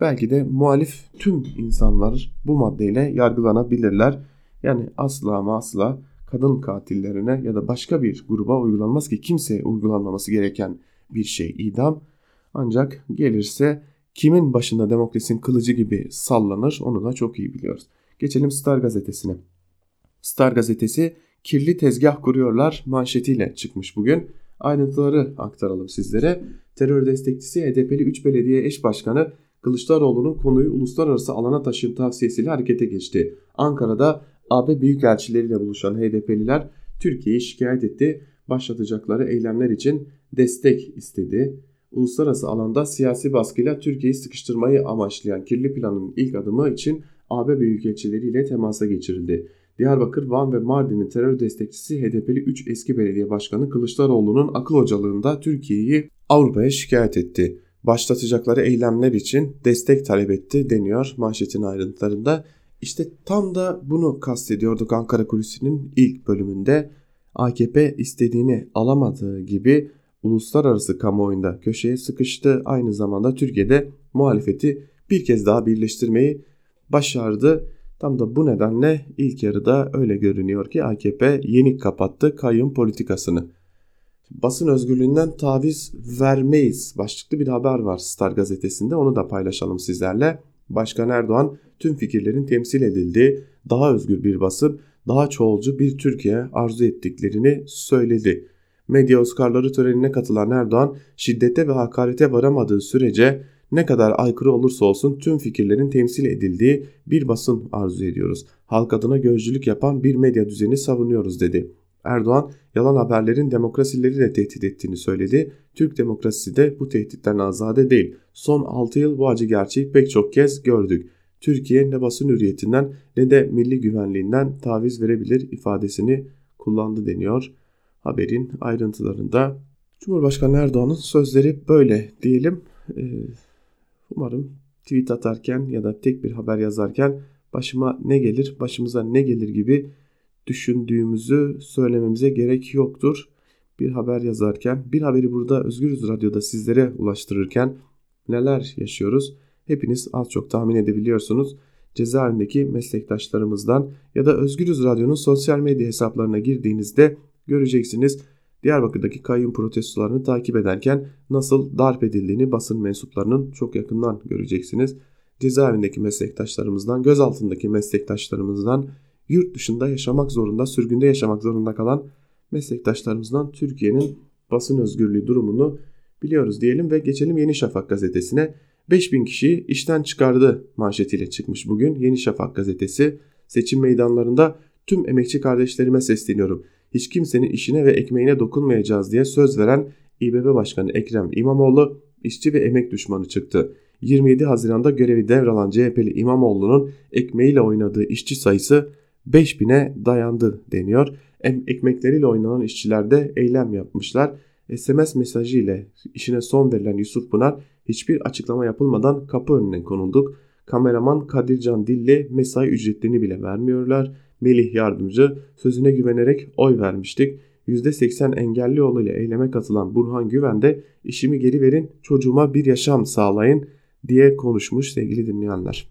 Speaker 2: belki de muhalif tüm insanlar bu maddeyle yargılanabilirler. Yani asla ama asla kadın katillerine ya da başka bir gruba uygulanmaz ki kimseye uygulanmaması gereken bir şey idam. Ancak gelirse kimin başında demokrasinin kılıcı gibi sallanır onu da çok iyi biliyoruz. Geçelim Star gazetesine. Star gazetesi kirli tezgah kuruyorlar manşetiyle çıkmış bugün. Ayrıntıları aktaralım sizlere. Terör destekçisi HDP'li 3 belediye eş başkanı Kılıçdaroğlu'nun konuyu uluslararası alana taşıyım tavsiyesiyle harekete geçti. Ankara'da AB büyükelçileriyle buluşan HDP'liler Türkiye'yi şikayet etti. Başlatacakları eylemler için destek istedi. Uluslararası alanda siyasi baskıyla Türkiye'yi sıkıştırmayı amaçlayan kirli planın ilk adımı için AB büyükelçileriyle temasa geçirildi. Diyarbakır, Van ve Mardin'in terör destekçisi HDP'li 3 eski belediye başkanı Kılıçdaroğlu'nun akıl hocalığında Türkiye'yi Avrupa'ya şikayet etti. Başlatacakları eylemler için destek talep etti deniyor manşetin ayrıntılarında. İşte tam da bunu kastediyorduk Ankara Kulisi'nin ilk bölümünde. AKP istediğini alamadığı gibi uluslararası kamuoyunda köşeye sıkıştı. Aynı zamanda Türkiye'de muhalefeti bir kez daha birleştirmeyi başardı. Tam da bu nedenle ilk yarıda öyle görünüyor ki AKP yenik kapattı kayyum politikasını. Basın özgürlüğünden taviz vermeyiz başlıklı bir haber var Star gazetesinde onu da paylaşalım sizlerle. Başkan Erdoğan tüm fikirlerin temsil edildiği daha özgür bir basın, daha çoğulcu bir Türkiye arzu ettiklerini söyledi. Medya Oscar'ları törenine katılan Erdoğan şiddete ve hakarete varamadığı sürece ne kadar aykırı olursa olsun tüm fikirlerin temsil edildiği bir basın arzu ediyoruz. Halk adına gözcülük yapan bir medya düzeni savunuyoruz dedi. Erdoğan yalan haberlerin demokrasileri de tehdit ettiğini söyledi. Türk demokrasisi de bu tehditten azade değil. Son 6 yıl bu acı gerçeği pek çok kez gördük. Türkiye ne basın hürriyetinden ne de milli güvenliğinden taviz verebilir ifadesini kullandı deniyor. Haberin ayrıntılarında Cumhurbaşkanı Erdoğan'ın sözleri böyle diyelim. Ee, umarım tweet atarken ya da tek bir haber yazarken başıma ne gelir, başımıza ne gelir gibi düşündüğümüzü söylememize gerek yoktur. Bir haber yazarken, bir haberi burada Özgürüz Radyo'da sizlere ulaştırırken neler yaşıyoruz? Hepiniz az çok tahmin edebiliyorsunuz. Cezaevindeki meslektaşlarımızdan ya da Özgürüz Radyo'nun sosyal medya hesaplarına girdiğinizde göreceksiniz. Diyarbakır'daki kayyum protestolarını takip ederken nasıl darp edildiğini basın mensuplarının çok yakından göreceksiniz. Cezaevindeki meslektaşlarımızdan, gözaltındaki meslektaşlarımızdan, yurt dışında yaşamak zorunda, sürgünde yaşamak zorunda kalan meslektaşlarımızdan Türkiye'nin basın özgürlüğü durumunu biliyoruz diyelim ve geçelim Yeni Şafak gazetesine. 5000 kişiyi işten çıkardı manşetiyle çıkmış bugün Yeni Şafak gazetesi. Seçim meydanlarında tüm emekçi kardeşlerime sesleniyorum. Hiç kimsenin işine ve ekmeğine dokunmayacağız diye söz veren İBB Başkanı Ekrem İmamoğlu işçi ve emek düşmanı çıktı. 27 Haziran'da görevi devralan CHP'li İmamoğlu'nun ekmeğiyle oynadığı işçi sayısı 5000'e dayandı deniyor. Ekmekleriyle oynanan işçiler de eylem yapmışlar. SMS mesajı ile işine son verilen Yusuf Pınar hiçbir açıklama yapılmadan kapı önüne konulduk. Kameraman Kadircan Dilli mesai ücretlerini bile vermiyorlar. Melih Yardımcı sözüne güvenerek oy vermiştik. %80 engelli yoluyla eyleme katılan Burhan Güven de işimi geri verin çocuğuma bir yaşam sağlayın diye konuşmuş sevgili dinleyenler.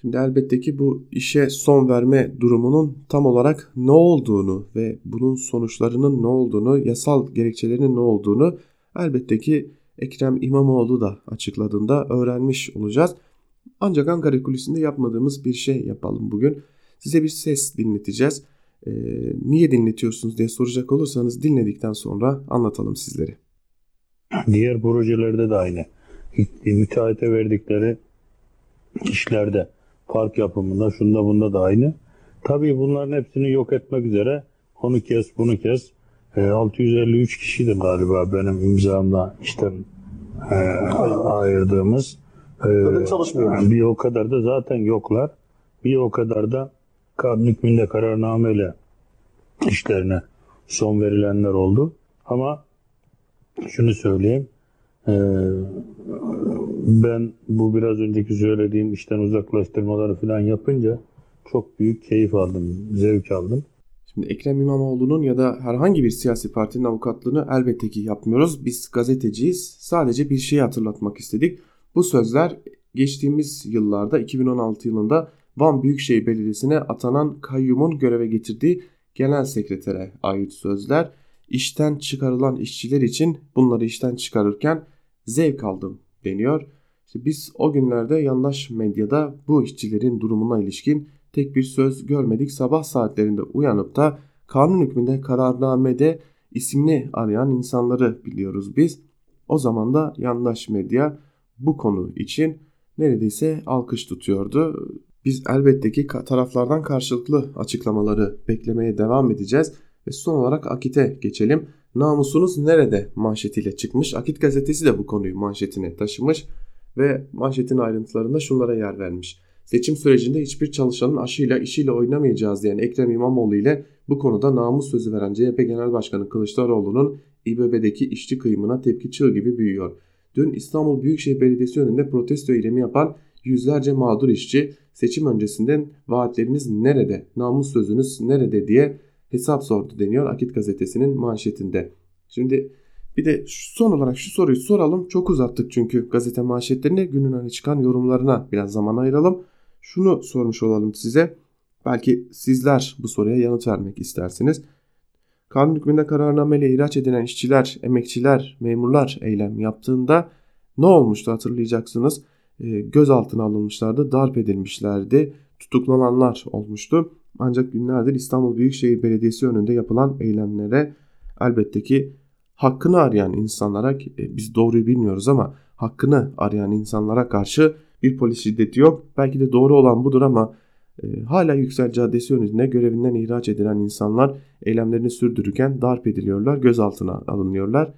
Speaker 2: Şimdi elbette ki bu işe son verme durumunun tam olarak ne olduğunu ve bunun sonuçlarının ne olduğunu, yasal gerekçelerinin ne olduğunu elbette ki Ekrem İmamoğlu da açıkladığında öğrenmiş olacağız. Ancak Ankara kulisinde yapmadığımız bir şey yapalım bugün. Size bir ses dinleteceğiz. Ee, niye dinletiyorsunuz diye soracak olursanız dinledikten sonra anlatalım sizlere.
Speaker 3: Diğer projelerde de aynı. Müteahhite verdikleri işlerde park yapımında şunda bunda da aynı. Tabii bunların hepsini yok etmek üzere onu kes bunu kes. E, 653 kişiydi galiba benim imzamla işten e, ayırdığımız. E. Bir o kadar da zaten yoklar. Bir o kadar da kanun hükmünde kararnameyle işlerine son verilenler oldu. Ama şunu söyleyeyim. E, ben bu biraz önceki söylediğim işten uzaklaştırmaları falan yapınca çok büyük keyif aldım, zevk aldım.
Speaker 2: Şimdi Ekrem İmamoğlu'nun ya da herhangi bir siyasi partinin avukatlığını elbette ki yapmıyoruz. Biz gazeteciyiz. Sadece bir şeyi hatırlatmak istedik. Bu sözler geçtiğimiz yıllarda 2016 yılında Van Büyükşehir Belediyesi'ne atanan kayyumun göreve getirdiği genel sekretere ait sözler. İşten çıkarılan işçiler için bunları işten çıkarırken zevk aldım deniyor. İşte biz o günlerde yandaş medyada bu işçilerin durumuna ilişkin tek bir söz görmedik. Sabah saatlerinde uyanıp da kanun hükmünde kararnamede isimli arayan insanları biliyoruz biz. O zaman da yandaş medya bu konu için neredeyse alkış tutuyordu. Biz elbette ki taraflardan karşılıklı açıklamaları beklemeye devam edeceğiz. Ve son olarak Akit'e geçelim. Namusunuz nerede manşetiyle çıkmış. Akit gazetesi de bu konuyu manşetine taşımış ve manşetin ayrıntılarında şunlara yer vermiş. Seçim sürecinde hiçbir çalışanın aşıyla işiyle oynamayacağız diyen Ekrem İmamoğlu ile bu konuda namus sözü veren CHP Genel Başkanı Kılıçdaroğlu'nun İBB'deki işçi kıyımına tepki çığ gibi büyüyor. Dün İstanbul Büyükşehir Belediyesi önünde protesto eylemi yapan yüzlerce mağdur işçi seçim öncesinden vaatleriniz nerede, namus sözünüz nerede diye hesap sordu deniyor Akit gazetesinin manşetinde. Şimdi Bir de son olarak şu soruyu soralım. Çok uzattık çünkü gazete manşetlerine günün öne çıkan yorumlarına biraz zaman ayıralım. Şunu sormuş olalım size. Belki sizler bu soruya yanıt vermek istersiniz. Kanun hükmünde kararnameyle ihraç edilen işçiler, emekçiler, memurlar eylem yaptığında ne olmuştu hatırlayacaksınız. E, gözaltına alınmışlardı, darp edilmişlerdi, tutuklananlar olmuştu. Ancak günlerdir İstanbul Büyükşehir Belediyesi önünde yapılan eylemlere elbette ki hakkını arayan insanlara e, biz doğruyu bilmiyoruz ama hakkını arayan insanlara karşı bir polis şiddeti yok. Belki de doğru olan budur ama e, hala Yüksel Caddesi önünde görevinden ihraç edilen insanlar eylemlerini sürdürürken darp ediliyorlar, gözaltına alınıyorlar.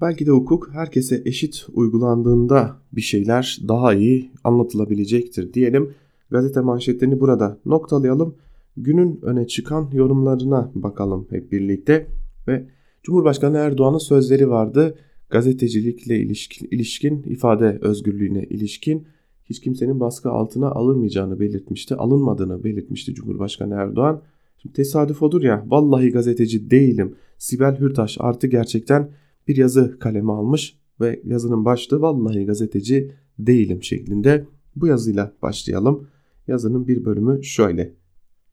Speaker 2: Belki de hukuk herkese eşit uygulandığında bir şeyler daha iyi anlatılabilecektir diyelim. Gazete manşetlerini burada noktalayalım. Günün öne çıkan yorumlarına bakalım hep birlikte ve Cumhurbaşkanı Erdoğan'ın sözleri vardı. Gazetecilikle ilişkin, ifade özgürlüğüne ilişkin hiç kimsenin baskı altına alınmayacağını belirtmişti. Alınmadığını belirtmişti Cumhurbaşkanı Erdoğan. Şimdi tesadüf odur ya vallahi gazeteci değilim. Sibel Hürtaş artı gerçekten bir yazı kaleme almış ve yazının başlığı vallahi gazeteci değilim şeklinde. Bu yazıyla başlayalım. Yazının bir bölümü şöyle.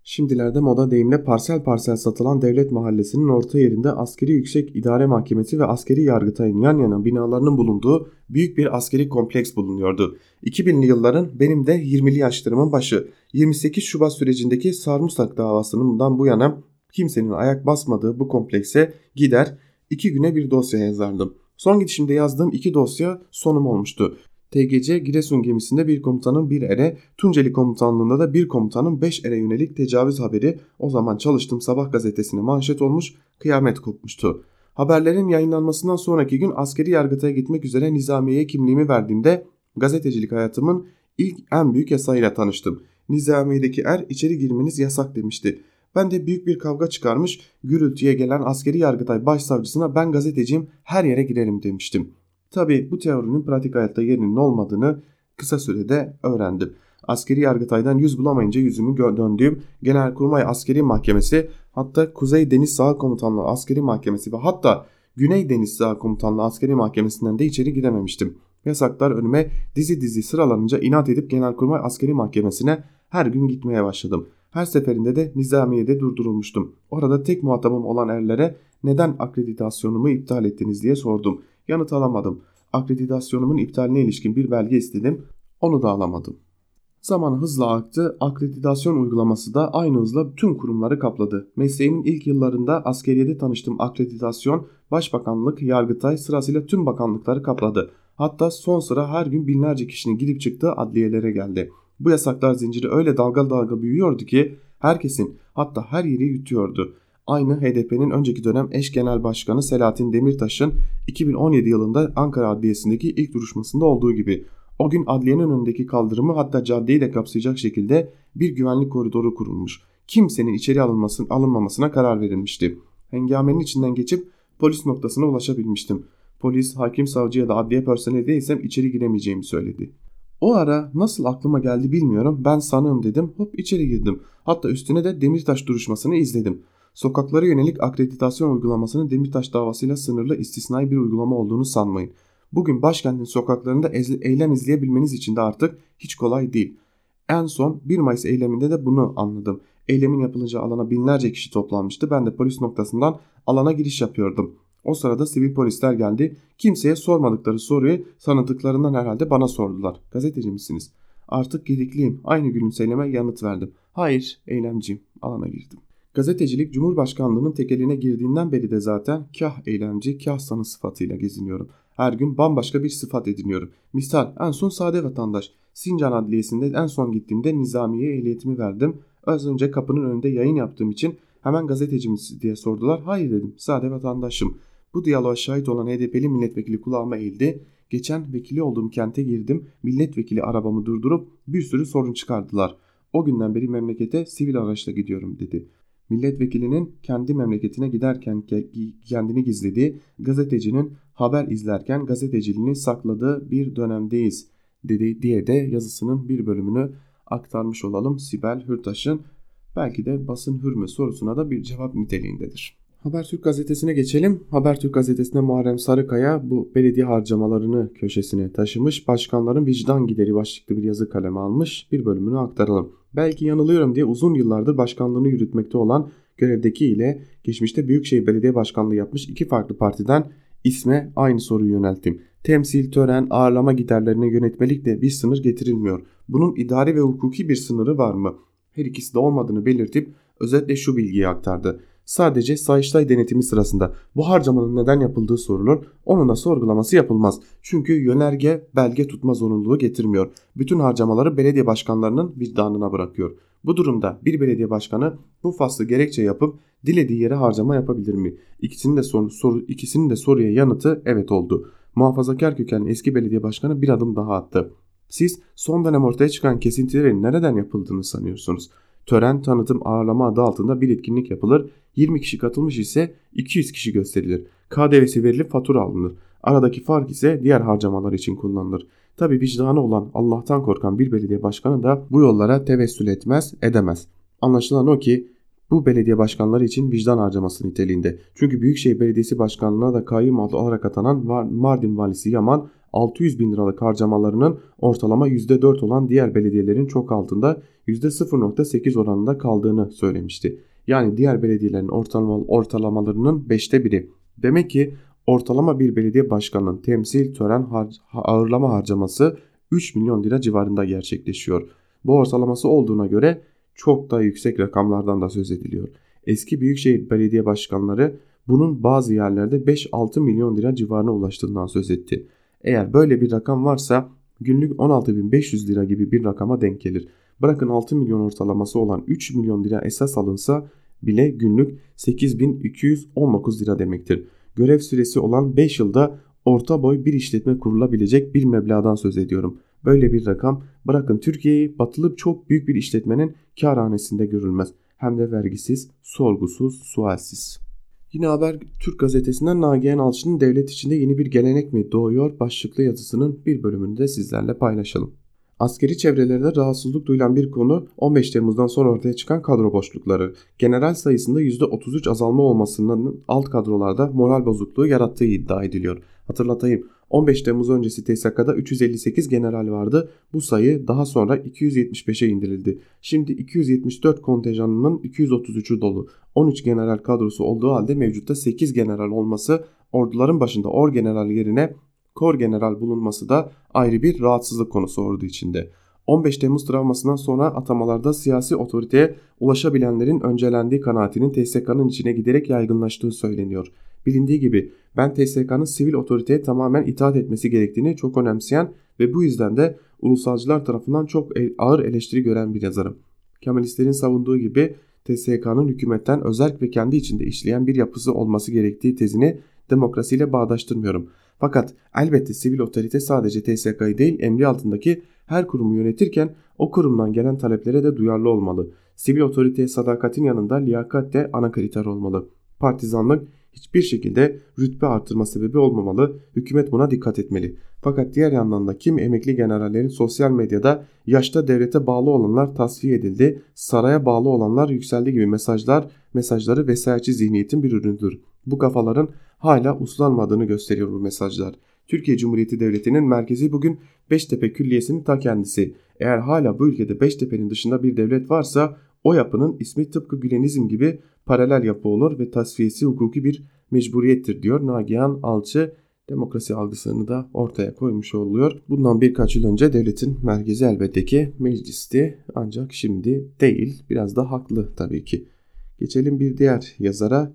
Speaker 2: Şimdilerde moda deyimle parsel parsel satılan devlet mahallesinin orta yerinde askeri yüksek idare mahkemesi ve askeri yargıtayın yan yana binalarının bulunduğu büyük bir askeri kompleks bulunuyordu. 2000'li yılların benim de 20'li yaşlarımın başı 28 Şubat sürecindeki Sarımsak davasından bu yana kimsenin ayak basmadığı bu komplekse gider iki güne bir dosya yazardım. Son gidişimde yazdığım iki dosya sonum olmuştu. TGC Giresun gemisinde bir komutanın bir ere, Tunceli komutanlığında da bir komutanın beş ere yönelik tecavüz haberi o zaman çalıştığım sabah gazetesine manşet olmuş, kıyamet kopmuştu. Haberlerin yayınlanmasından sonraki gün askeri yargıtaya gitmek üzere Nizamiye'ye kimliğimi verdiğimde gazetecilik hayatımın ilk en büyük yasayla tanıştım. Nizamiye'deki er içeri girmeniz yasak demişti. Ben de büyük bir kavga çıkarmış, gürültüye gelen askeri yargıtay başsavcısına ben gazeteciyim her yere girerim demiştim. Tabi bu teorinin pratik hayatta yerinin olmadığını kısa sürede öğrendim. Askeri yargıtaydan yüz bulamayınca yüzümü döndüğüm Genelkurmay Askeri Mahkemesi hatta Kuzey Deniz Sağ Komutanlığı Askeri Mahkemesi ve hatta Güney Deniz Sağ Komutanlığı Askeri Mahkemesi'nden de içeri girememiştim. Yasaklar önüme dizi dizi sıralanınca inat edip Genelkurmay Askeri Mahkemesi'ne her gün gitmeye başladım. Her seferinde de Nizamiye'de durdurulmuştum. Orada tek muhatabım olan erlere neden akreditasyonumu iptal ettiniz diye sordum. Yanıt alamadım. Akreditasyonumun iptaline ilişkin bir belge istedim. Onu da alamadım. Zaman hızla aktı. Akreditasyon uygulaması da aynı hızla tüm kurumları kapladı. Mesleğimin ilk yıllarında askeriyede tanıştığım akreditasyon Başbakanlık, Yargıtay sırasıyla tüm bakanlıkları kapladı. Hatta son sıra her gün binlerce kişinin gidip çıktığı adliyelere geldi. Bu yasaklar zinciri öyle dalga dalga büyüyordu ki herkesin hatta her yeri yutuyordu. Aynı HDP'nin önceki dönem eş genel başkanı Selahattin Demirtaş'ın 2017 yılında Ankara Adliyesi'ndeki ilk duruşmasında olduğu gibi o gün adliyenin önündeki kaldırımı hatta caddeyi de kapsayacak şekilde bir güvenlik koridoru kurulmuş. Kimsenin içeri alınmasın, alınmamasına karar verilmişti. Hengamenin içinden geçip polis noktasına ulaşabilmiştim. Polis, hakim, savcı ya da adliye personeli değilsem içeri giremeyeceğimi söyledi. O ara nasıl aklıma geldi bilmiyorum. Ben sanığım dedim. Hop içeri girdim. Hatta üstüne de Demirtaş duruşmasını izledim. Sokaklara yönelik akreditasyon uygulamasının Demirtaş davasıyla sınırlı istisnai bir uygulama olduğunu sanmayın. Bugün başkentin sokaklarında eylem izleyebilmeniz için de artık hiç kolay değil. En son 1 Mayıs eyleminde de bunu anladım. Eylemin yapılacağı alana binlerce kişi toplanmıştı. Ben de polis noktasından alana giriş yapıyordum. O sırada sivil polisler geldi. Kimseye sormadıkları soruyu sanıdıklarından herhalde bana sordular. Gazeteci misiniz? Artık gedikliyim. Aynı gülümseyleme yanıt verdim. Hayır, eylemciyim. Alana girdim. Gazetecilik Cumhurbaşkanlığının tekeline girdiğinden beri de zaten kah eylemci kah sanı sıfatıyla geziniyorum. Her gün bambaşka bir sıfat ediniyorum. Misal en son sade vatandaş. Sincan Adliyesi'nde en son gittiğimde nizamiye ehliyetimi verdim. Az önce kapının önünde yayın yaptığım için hemen gazeteci misiniz diye sordular. Hayır dedim sade vatandaşım. Bu diyaloğa şahit olan HDP'li milletvekili kulağıma eğildi. Geçen vekili olduğum kente girdim. Milletvekili arabamı durdurup bir sürü sorun çıkardılar. O günden beri memlekete sivil araçla gidiyorum dedi milletvekilinin kendi memleketine giderken kendini gizlediği, gazetecinin haber izlerken gazeteciliğini sakladığı bir dönemdeyiz dedi diye de yazısının bir bölümünü aktarmış olalım Sibel Hürtaş'ın. Belki de basın hürme sorusuna da bir cevap niteliğindedir. Habertürk gazetesine geçelim. Habertürk gazetesinde Muharrem Sarıkaya bu belediye harcamalarını köşesine taşımış. Başkanların vicdan gideri başlıklı bir yazı kaleme almış. Bir bölümünü aktaralım. Belki yanılıyorum diye uzun yıllardır başkanlığını yürütmekte olan görevdeki ile geçmişte Büyükşehir Belediye Başkanlığı yapmış iki farklı partiden isme aynı soruyu yönelttim. Temsil, tören, ağırlama giderlerine yönetmelikle bir sınır getirilmiyor. Bunun idari ve hukuki bir sınırı var mı? Her ikisi de olmadığını belirtip özetle şu bilgiyi aktardı. Sadece Sayıştay denetimi sırasında bu harcamanın neden yapıldığı sorulur. Onun da sorgulaması yapılmaz. Çünkü yönerge belge tutma zorunluluğu getirmiyor. Bütün harcamaları belediye başkanlarının vicdanına bırakıyor. Bu durumda bir belediye başkanı bu faslı gerekçe yapıp dilediği yere harcama yapabilir mi? İkisinin de, soru, soru, ikisinin de soruya yanıtı evet oldu. Muhafazakar kökenli eski belediye başkanı bir adım daha attı. Siz son dönem ortaya çıkan kesintilerin nereden yapıldığını sanıyorsunuz? Tören, tanıtım, ağırlama adı altında bir etkinlik yapılır. 20 kişi katılmış ise 200 kişi gösterilir. KDV'si verilip fatura alınır. Aradaki fark ise diğer harcamalar için kullanılır. Tabi vicdanı olan Allah'tan korkan bir belediye başkanı da bu yollara tevessül etmez, edemez. Anlaşılan o ki bu belediye başkanları için vicdan harcaması niteliğinde. Çünkü Büyükşehir Belediyesi Başkanlığı'na da kayyum olarak atanan Mardin Valisi Yaman 600 bin liralık harcamalarının ortalama %4 olan diğer belediyelerin çok altında %0.8 oranında kaldığını söylemişti. Yani diğer belediyelerin ortalama, ortalamalarının 5'te biri. Demek ki ortalama bir belediye başkanının temsil, tören, har ağırlama harcaması 3 milyon lira civarında gerçekleşiyor. Bu ortalaması olduğuna göre çok daha yüksek rakamlardan da söz ediliyor. Eski büyükşehir belediye başkanları bunun bazı yerlerde 5-6 milyon lira civarına ulaştığından söz etti. Eğer böyle bir rakam varsa günlük 16.500 lira gibi bir rakama denk gelir. Bırakın 6 milyon ortalaması olan 3 milyon lira esas alınsa bile günlük 8219 lira demektir. Görev süresi olan 5 yılda orta boy bir işletme kurulabilecek bir meblağdan söz ediyorum. Böyle bir rakam bırakın Türkiye'yi batılıp çok büyük bir işletmenin karhanesinde görülmez. Hem de vergisiz, sorgusuz, sualsiz. Yine haber Türk gazetesinden Nagihan Alçı'nın devlet içinde yeni bir gelenek mi doğuyor başlıklı yazısının bir bölümünü de sizlerle paylaşalım. Askeri çevrelerde rahatsızlık duyulan bir konu 15 Temmuz'dan sonra ortaya çıkan kadro boşlukları. General sayısında %33 azalma olmasının alt kadrolarda moral bozukluğu yarattığı iddia ediliyor. Hatırlatayım 15 Temmuz öncesi TSK'da 358 general vardı. Bu sayı daha sonra 275'e indirildi. Şimdi 274 kontenjanının 233'ü dolu. 13 general kadrosu olduğu halde mevcutta 8 general olması orduların başında or general yerine kor general bulunması da ayrı bir rahatsızlık konusu ordu içinde. 15 Temmuz travmasından sonra atamalarda siyasi otoriteye ulaşabilenlerin öncelendiği kanaatinin TSK'nın içine giderek yaygınlaştığı söyleniyor. Bilindiği gibi ben TSK'nın sivil otoriteye tamamen itaat etmesi gerektiğini çok önemseyen ve bu yüzden de ulusalcılar tarafından çok ağır eleştiri gören bir yazarım. Kemalistlerin savunduğu gibi TSK'nın hükümetten özerk ve kendi içinde işleyen bir yapısı olması gerektiği tezini demokrasiyle bağdaştırmıyorum. Fakat elbette sivil otorite sadece TSK'yı değil emri altındaki her kurumu yönetirken o kurumdan gelen taleplere de duyarlı olmalı. Sivil otoriteye sadakatin yanında liyakat de ana kriter olmalı. Partizanlık hiçbir şekilde rütbe artırma sebebi olmamalı. Hükümet buna dikkat etmeli. Fakat diğer yandan da kim emekli generallerin sosyal medyada yaşta devlete bağlı olanlar tasfiye edildi, saraya bağlı olanlar yükseldi gibi mesajlar, mesajları vesayetçi zihniyetin bir ürünüdür. Bu kafaların hala uslanmadığını gösteriyor bu mesajlar. Türkiye Cumhuriyeti Devleti'nin merkezi bugün Beştepe Külliyesi'nin ta kendisi. Eğer hala bu ülkede Beştepe'nin dışında bir devlet varsa o yapının ismi tıpkı Gülenizm gibi paralel yapı olur ve tasfiyesi hukuki bir mecburiyettir diyor Nagihan Alçı. Demokrasi algısını da ortaya koymuş oluyor. Bundan birkaç yıl önce devletin merkezi elbette ki meclisti ancak şimdi değil. Biraz da haklı tabii ki. Geçelim bir diğer yazara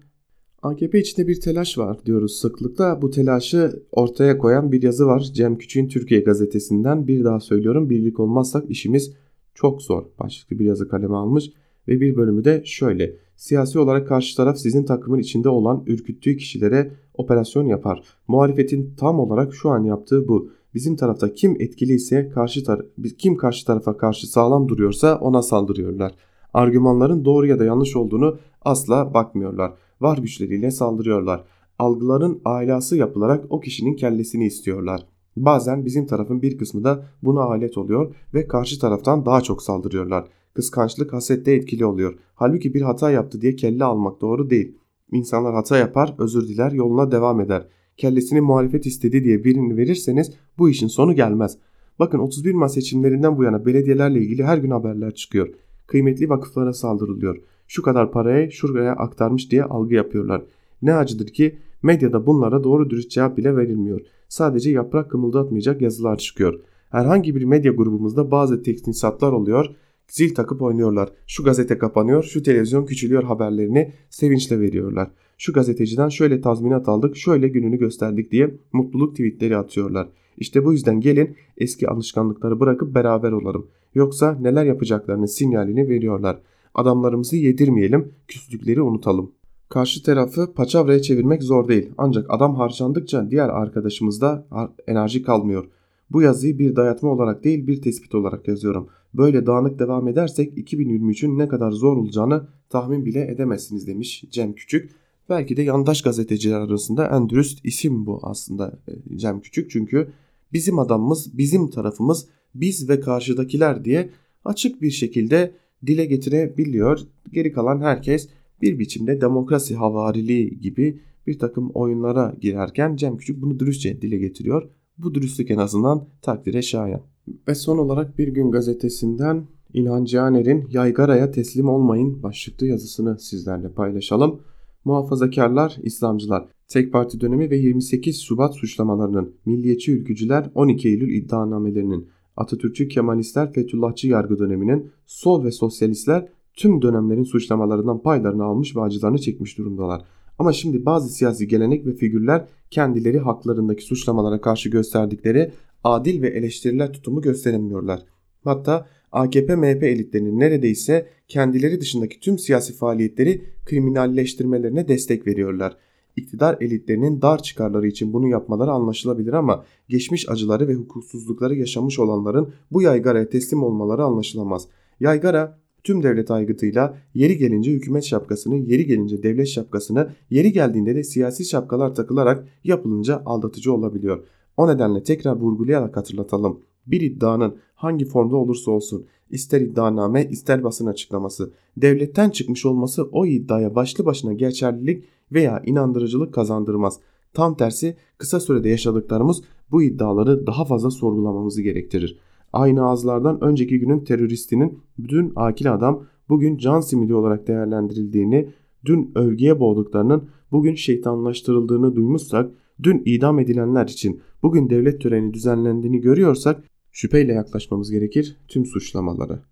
Speaker 2: AKP içinde bir telaş var diyoruz sıklıkla. Bu telaşı ortaya koyan bir yazı var. Cem Küçük'ün Türkiye gazetesinden bir daha söylüyorum. Birlik olmazsak işimiz çok zor başlıklı bir yazı kaleme almış. Ve bir bölümü de şöyle. Siyasi olarak karşı taraf sizin takımın içinde olan ürküttüğü kişilere operasyon yapar. Muhalefetin tam olarak şu an yaptığı bu. Bizim tarafta kim etkiliyse karşı tar kim karşı tarafa karşı sağlam duruyorsa ona saldırıyorlar. Argümanların doğru ya da yanlış olduğunu asla bakmıyorlar var güçleriyle saldırıyorlar. Algıların ailası yapılarak o kişinin kellesini istiyorlar. Bazen bizim tarafın bir kısmı da buna alet oluyor ve karşı taraftan daha çok saldırıyorlar. Kıskançlık hasette etkili oluyor. Halbuki bir hata yaptı diye kelle almak doğru değil. İnsanlar hata yapar, özür diler, yoluna devam eder. Kellesini muhalefet istedi diye birini verirseniz bu işin sonu gelmez. Bakın 31 Mart seçimlerinden bu yana belediyelerle ilgili her gün haberler çıkıyor. Kıymetli vakıflara saldırılıyor. Şu kadar parayı şuraya aktarmış diye algı yapıyorlar. Ne acıdır ki medyada bunlara doğru dürüst cevap bile verilmiyor. Sadece yaprak kımıldatmayacak yazılar çıkıyor. Herhangi bir medya grubumuzda bazı teknisatlar oluyor. Zil takıp oynuyorlar. Şu gazete kapanıyor, şu televizyon küçülüyor haberlerini sevinçle veriyorlar. Şu gazeteciden şöyle tazminat aldık, şöyle gününü gösterdik diye mutluluk tweetleri atıyorlar. İşte bu yüzden gelin eski alışkanlıkları bırakıp beraber olalım. Yoksa neler yapacaklarını sinyalini veriyorlar. Adamlarımızı yedirmeyelim, küslükleri unutalım. Karşı tarafı paçavraya çevirmek zor değil. Ancak adam harcandıkça diğer arkadaşımızda enerji kalmıyor. Bu yazıyı bir dayatma olarak değil bir tespit olarak yazıyorum. Böyle dağınık devam edersek 2023'ün ne kadar zor olacağını tahmin bile edemezsiniz demiş Cem Küçük. Belki de yandaş gazeteciler arasında en dürüst isim bu aslında e, Cem Küçük. Çünkü bizim adamımız, bizim tarafımız, biz ve karşıdakiler diye açık bir şekilde dile getirebiliyor. Geri kalan herkes bir biçimde demokrasi havariliği gibi bir takım oyunlara girerken Cem Küçük bunu dürüstçe dile getiriyor. Bu dürüstlük en azından takdire şayan. Ve son olarak Bir Gün Gazetesi'nden İlhan Cihaner'in Yaygara'ya teslim olmayın başlıklı yazısını sizlerle paylaşalım. Muhafazakarlar, İslamcılar, tek parti dönemi ve 28 Şubat suçlamalarının, milliyetçi ülkücüler 12 Eylül iddianamelerinin, Atatürkçü Kemalistler Fethullahçı yargı döneminin, sol ve sosyalistler tüm dönemlerin suçlamalarından paylarını almış ve acılarını çekmiş durumdalar. Ama şimdi bazı siyasi gelenek ve figürler kendileri haklarındaki suçlamalara karşı gösterdikleri adil ve eleştiriler tutumu gösteremiyorlar. Hatta AKP-MHP elitlerinin neredeyse kendileri dışındaki tüm siyasi faaliyetleri kriminalleştirmelerine destek veriyorlar. İktidar elitlerinin dar çıkarları için bunu yapmaları anlaşılabilir ama geçmiş acıları ve hukuksuzlukları yaşamış olanların bu yaygaraya teslim olmaları anlaşılamaz. Yaygara tüm devlet aygıtıyla yeri gelince hükümet şapkasını, yeri gelince devlet şapkasını, yeri geldiğinde de siyasi şapkalar takılarak yapılınca aldatıcı olabiliyor. O nedenle tekrar vurgulayarak hatırlatalım. Bir iddianın hangi formda olursa olsun ister iddianame ister basın açıklaması devletten çıkmış olması o iddiaya başlı başına geçerlilik veya inandırıcılık kazandırmaz. Tam tersi kısa sürede yaşadıklarımız bu iddiaları daha fazla sorgulamamızı gerektirir. Aynı ağızlardan önceki günün teröristinin dün akil adam bugün can simidi olarak değerlendirildiğini, dün övgüye boğduklarının bugün şeytanlaştırıldığını duymuşsak, dün idam edilenler için bugün devlet töreni düzenlendiğini görüyorsak şüpheyle yaklaşmamız gerekir tüm suçlamalara.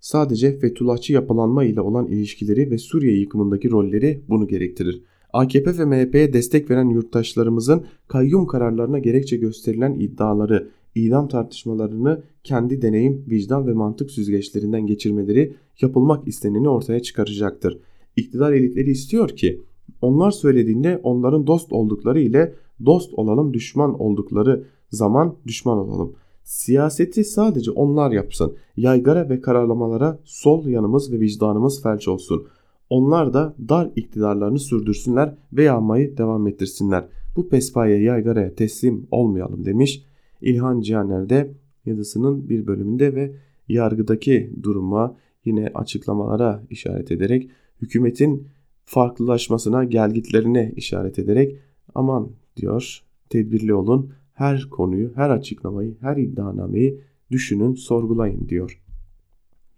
Speaker 2: Sadece Fethullahçı yapılanma ile olan ilişkileri ve Suriye yıkımındaki rolleri bunu gerektirir. AKP ve MHP'ye destek veren yurttaşlarımızın kayyum kararlarına gerekçe gösterilen iddiaları, idam tartışmalarını kendi deneyim, vicdan ve mantık süzgeçlerinden geçirmeleri yapılmak isteneni ortaya çıkaracaktır. İktidar elitleri istiyor ki onlar söylediğinde onların dost oldukları ile dost olalım düşman oldukları zaman düşman olalım. Siyaseti sadece onlar yapsın. Yaygara ve kararlamalara sol yanımız ve vicdanımız felç olsun. Onlar da dar iktidarlarını sürdürsünler ve yağmayı devam ettirsinler. Bu pespaya yaygaraya teslim olmayalım demiş. İlhan Cihaner de yazısının bir bölümünde ve yargıdaki duruma yine açıklamalara işaret ederek hükümetin farklılaşmasına gelgitlerine işaret ederek aman diyor tedbirli olun her konuyu her açıklamayı her iddianameyi düşünün sorgulayın diyor.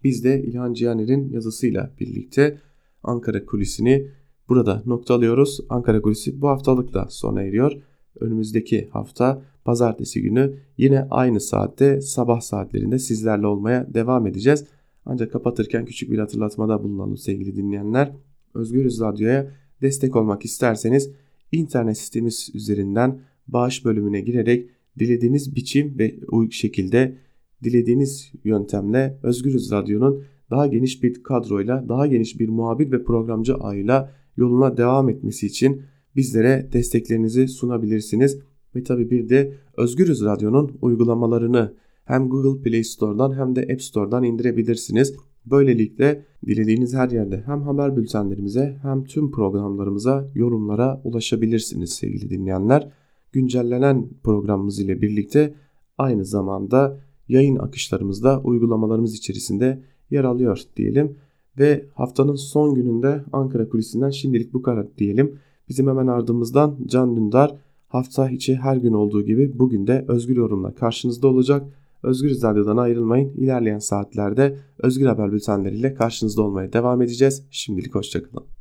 Speaker 2: Biz de İlhan Cihaner'in yazısıyla birlikte Ankara kulisini burada noktalıyoruz. Ankara kulisi bu haftalık da sona eriyor. Önümüzdeki hafta pazartesi günü yine aynı saatte sabah saatlerinde sizlerle olmaya devam edeceğiz. Ancak kapatırken küçük bir hatırlatmada bulunalım sevgili dinleyenler. Özgürüz Radyo'ya destek olmak isterseniz internet sitemiz üzerinden bağış bölümüne girerek dilediğiniz biçim ve şekilde dilediğiniz yöntemle Özgürüz Radyo'nun daha geniş bir kadroyla, daha geniş bir muhabir ve programcı ağıyla yoluna devam etmesi için bizlere desteklerinizi sunabilirsiniz. Ve tabi bir de Özgürüz Radyo'nun uygulamalarını hem Google Play Store'dan hem de App Store'dan indirebilirsiniz. Böylelikle dilediğiniz her yerde hem haber bültenlerimize hem tüm programlarımıza yorumlara ulaşabilirsiniz sevgili dinleyenler. Güncellenen programımız ile birlikte aynı zamanda yayın akışlarımızda uygulamalarımız içerisinde yer alıyor diyelim Ve haftanın son gününde Ankara Kulisi'nden şimdilik bu kadar diyelim. Bizim hemen ardımızdan Can Dündar hafta içi her gün olduğu gibi bugün de Özgür Yorum'la karşınızda olacak. Özgür Radyo'dan ayrılmayın. İlerleyen saatlerde Özgür Haber bültenleriyle karşınızda olmaya devam edeceğiz. Şimdilik hoşçakalın.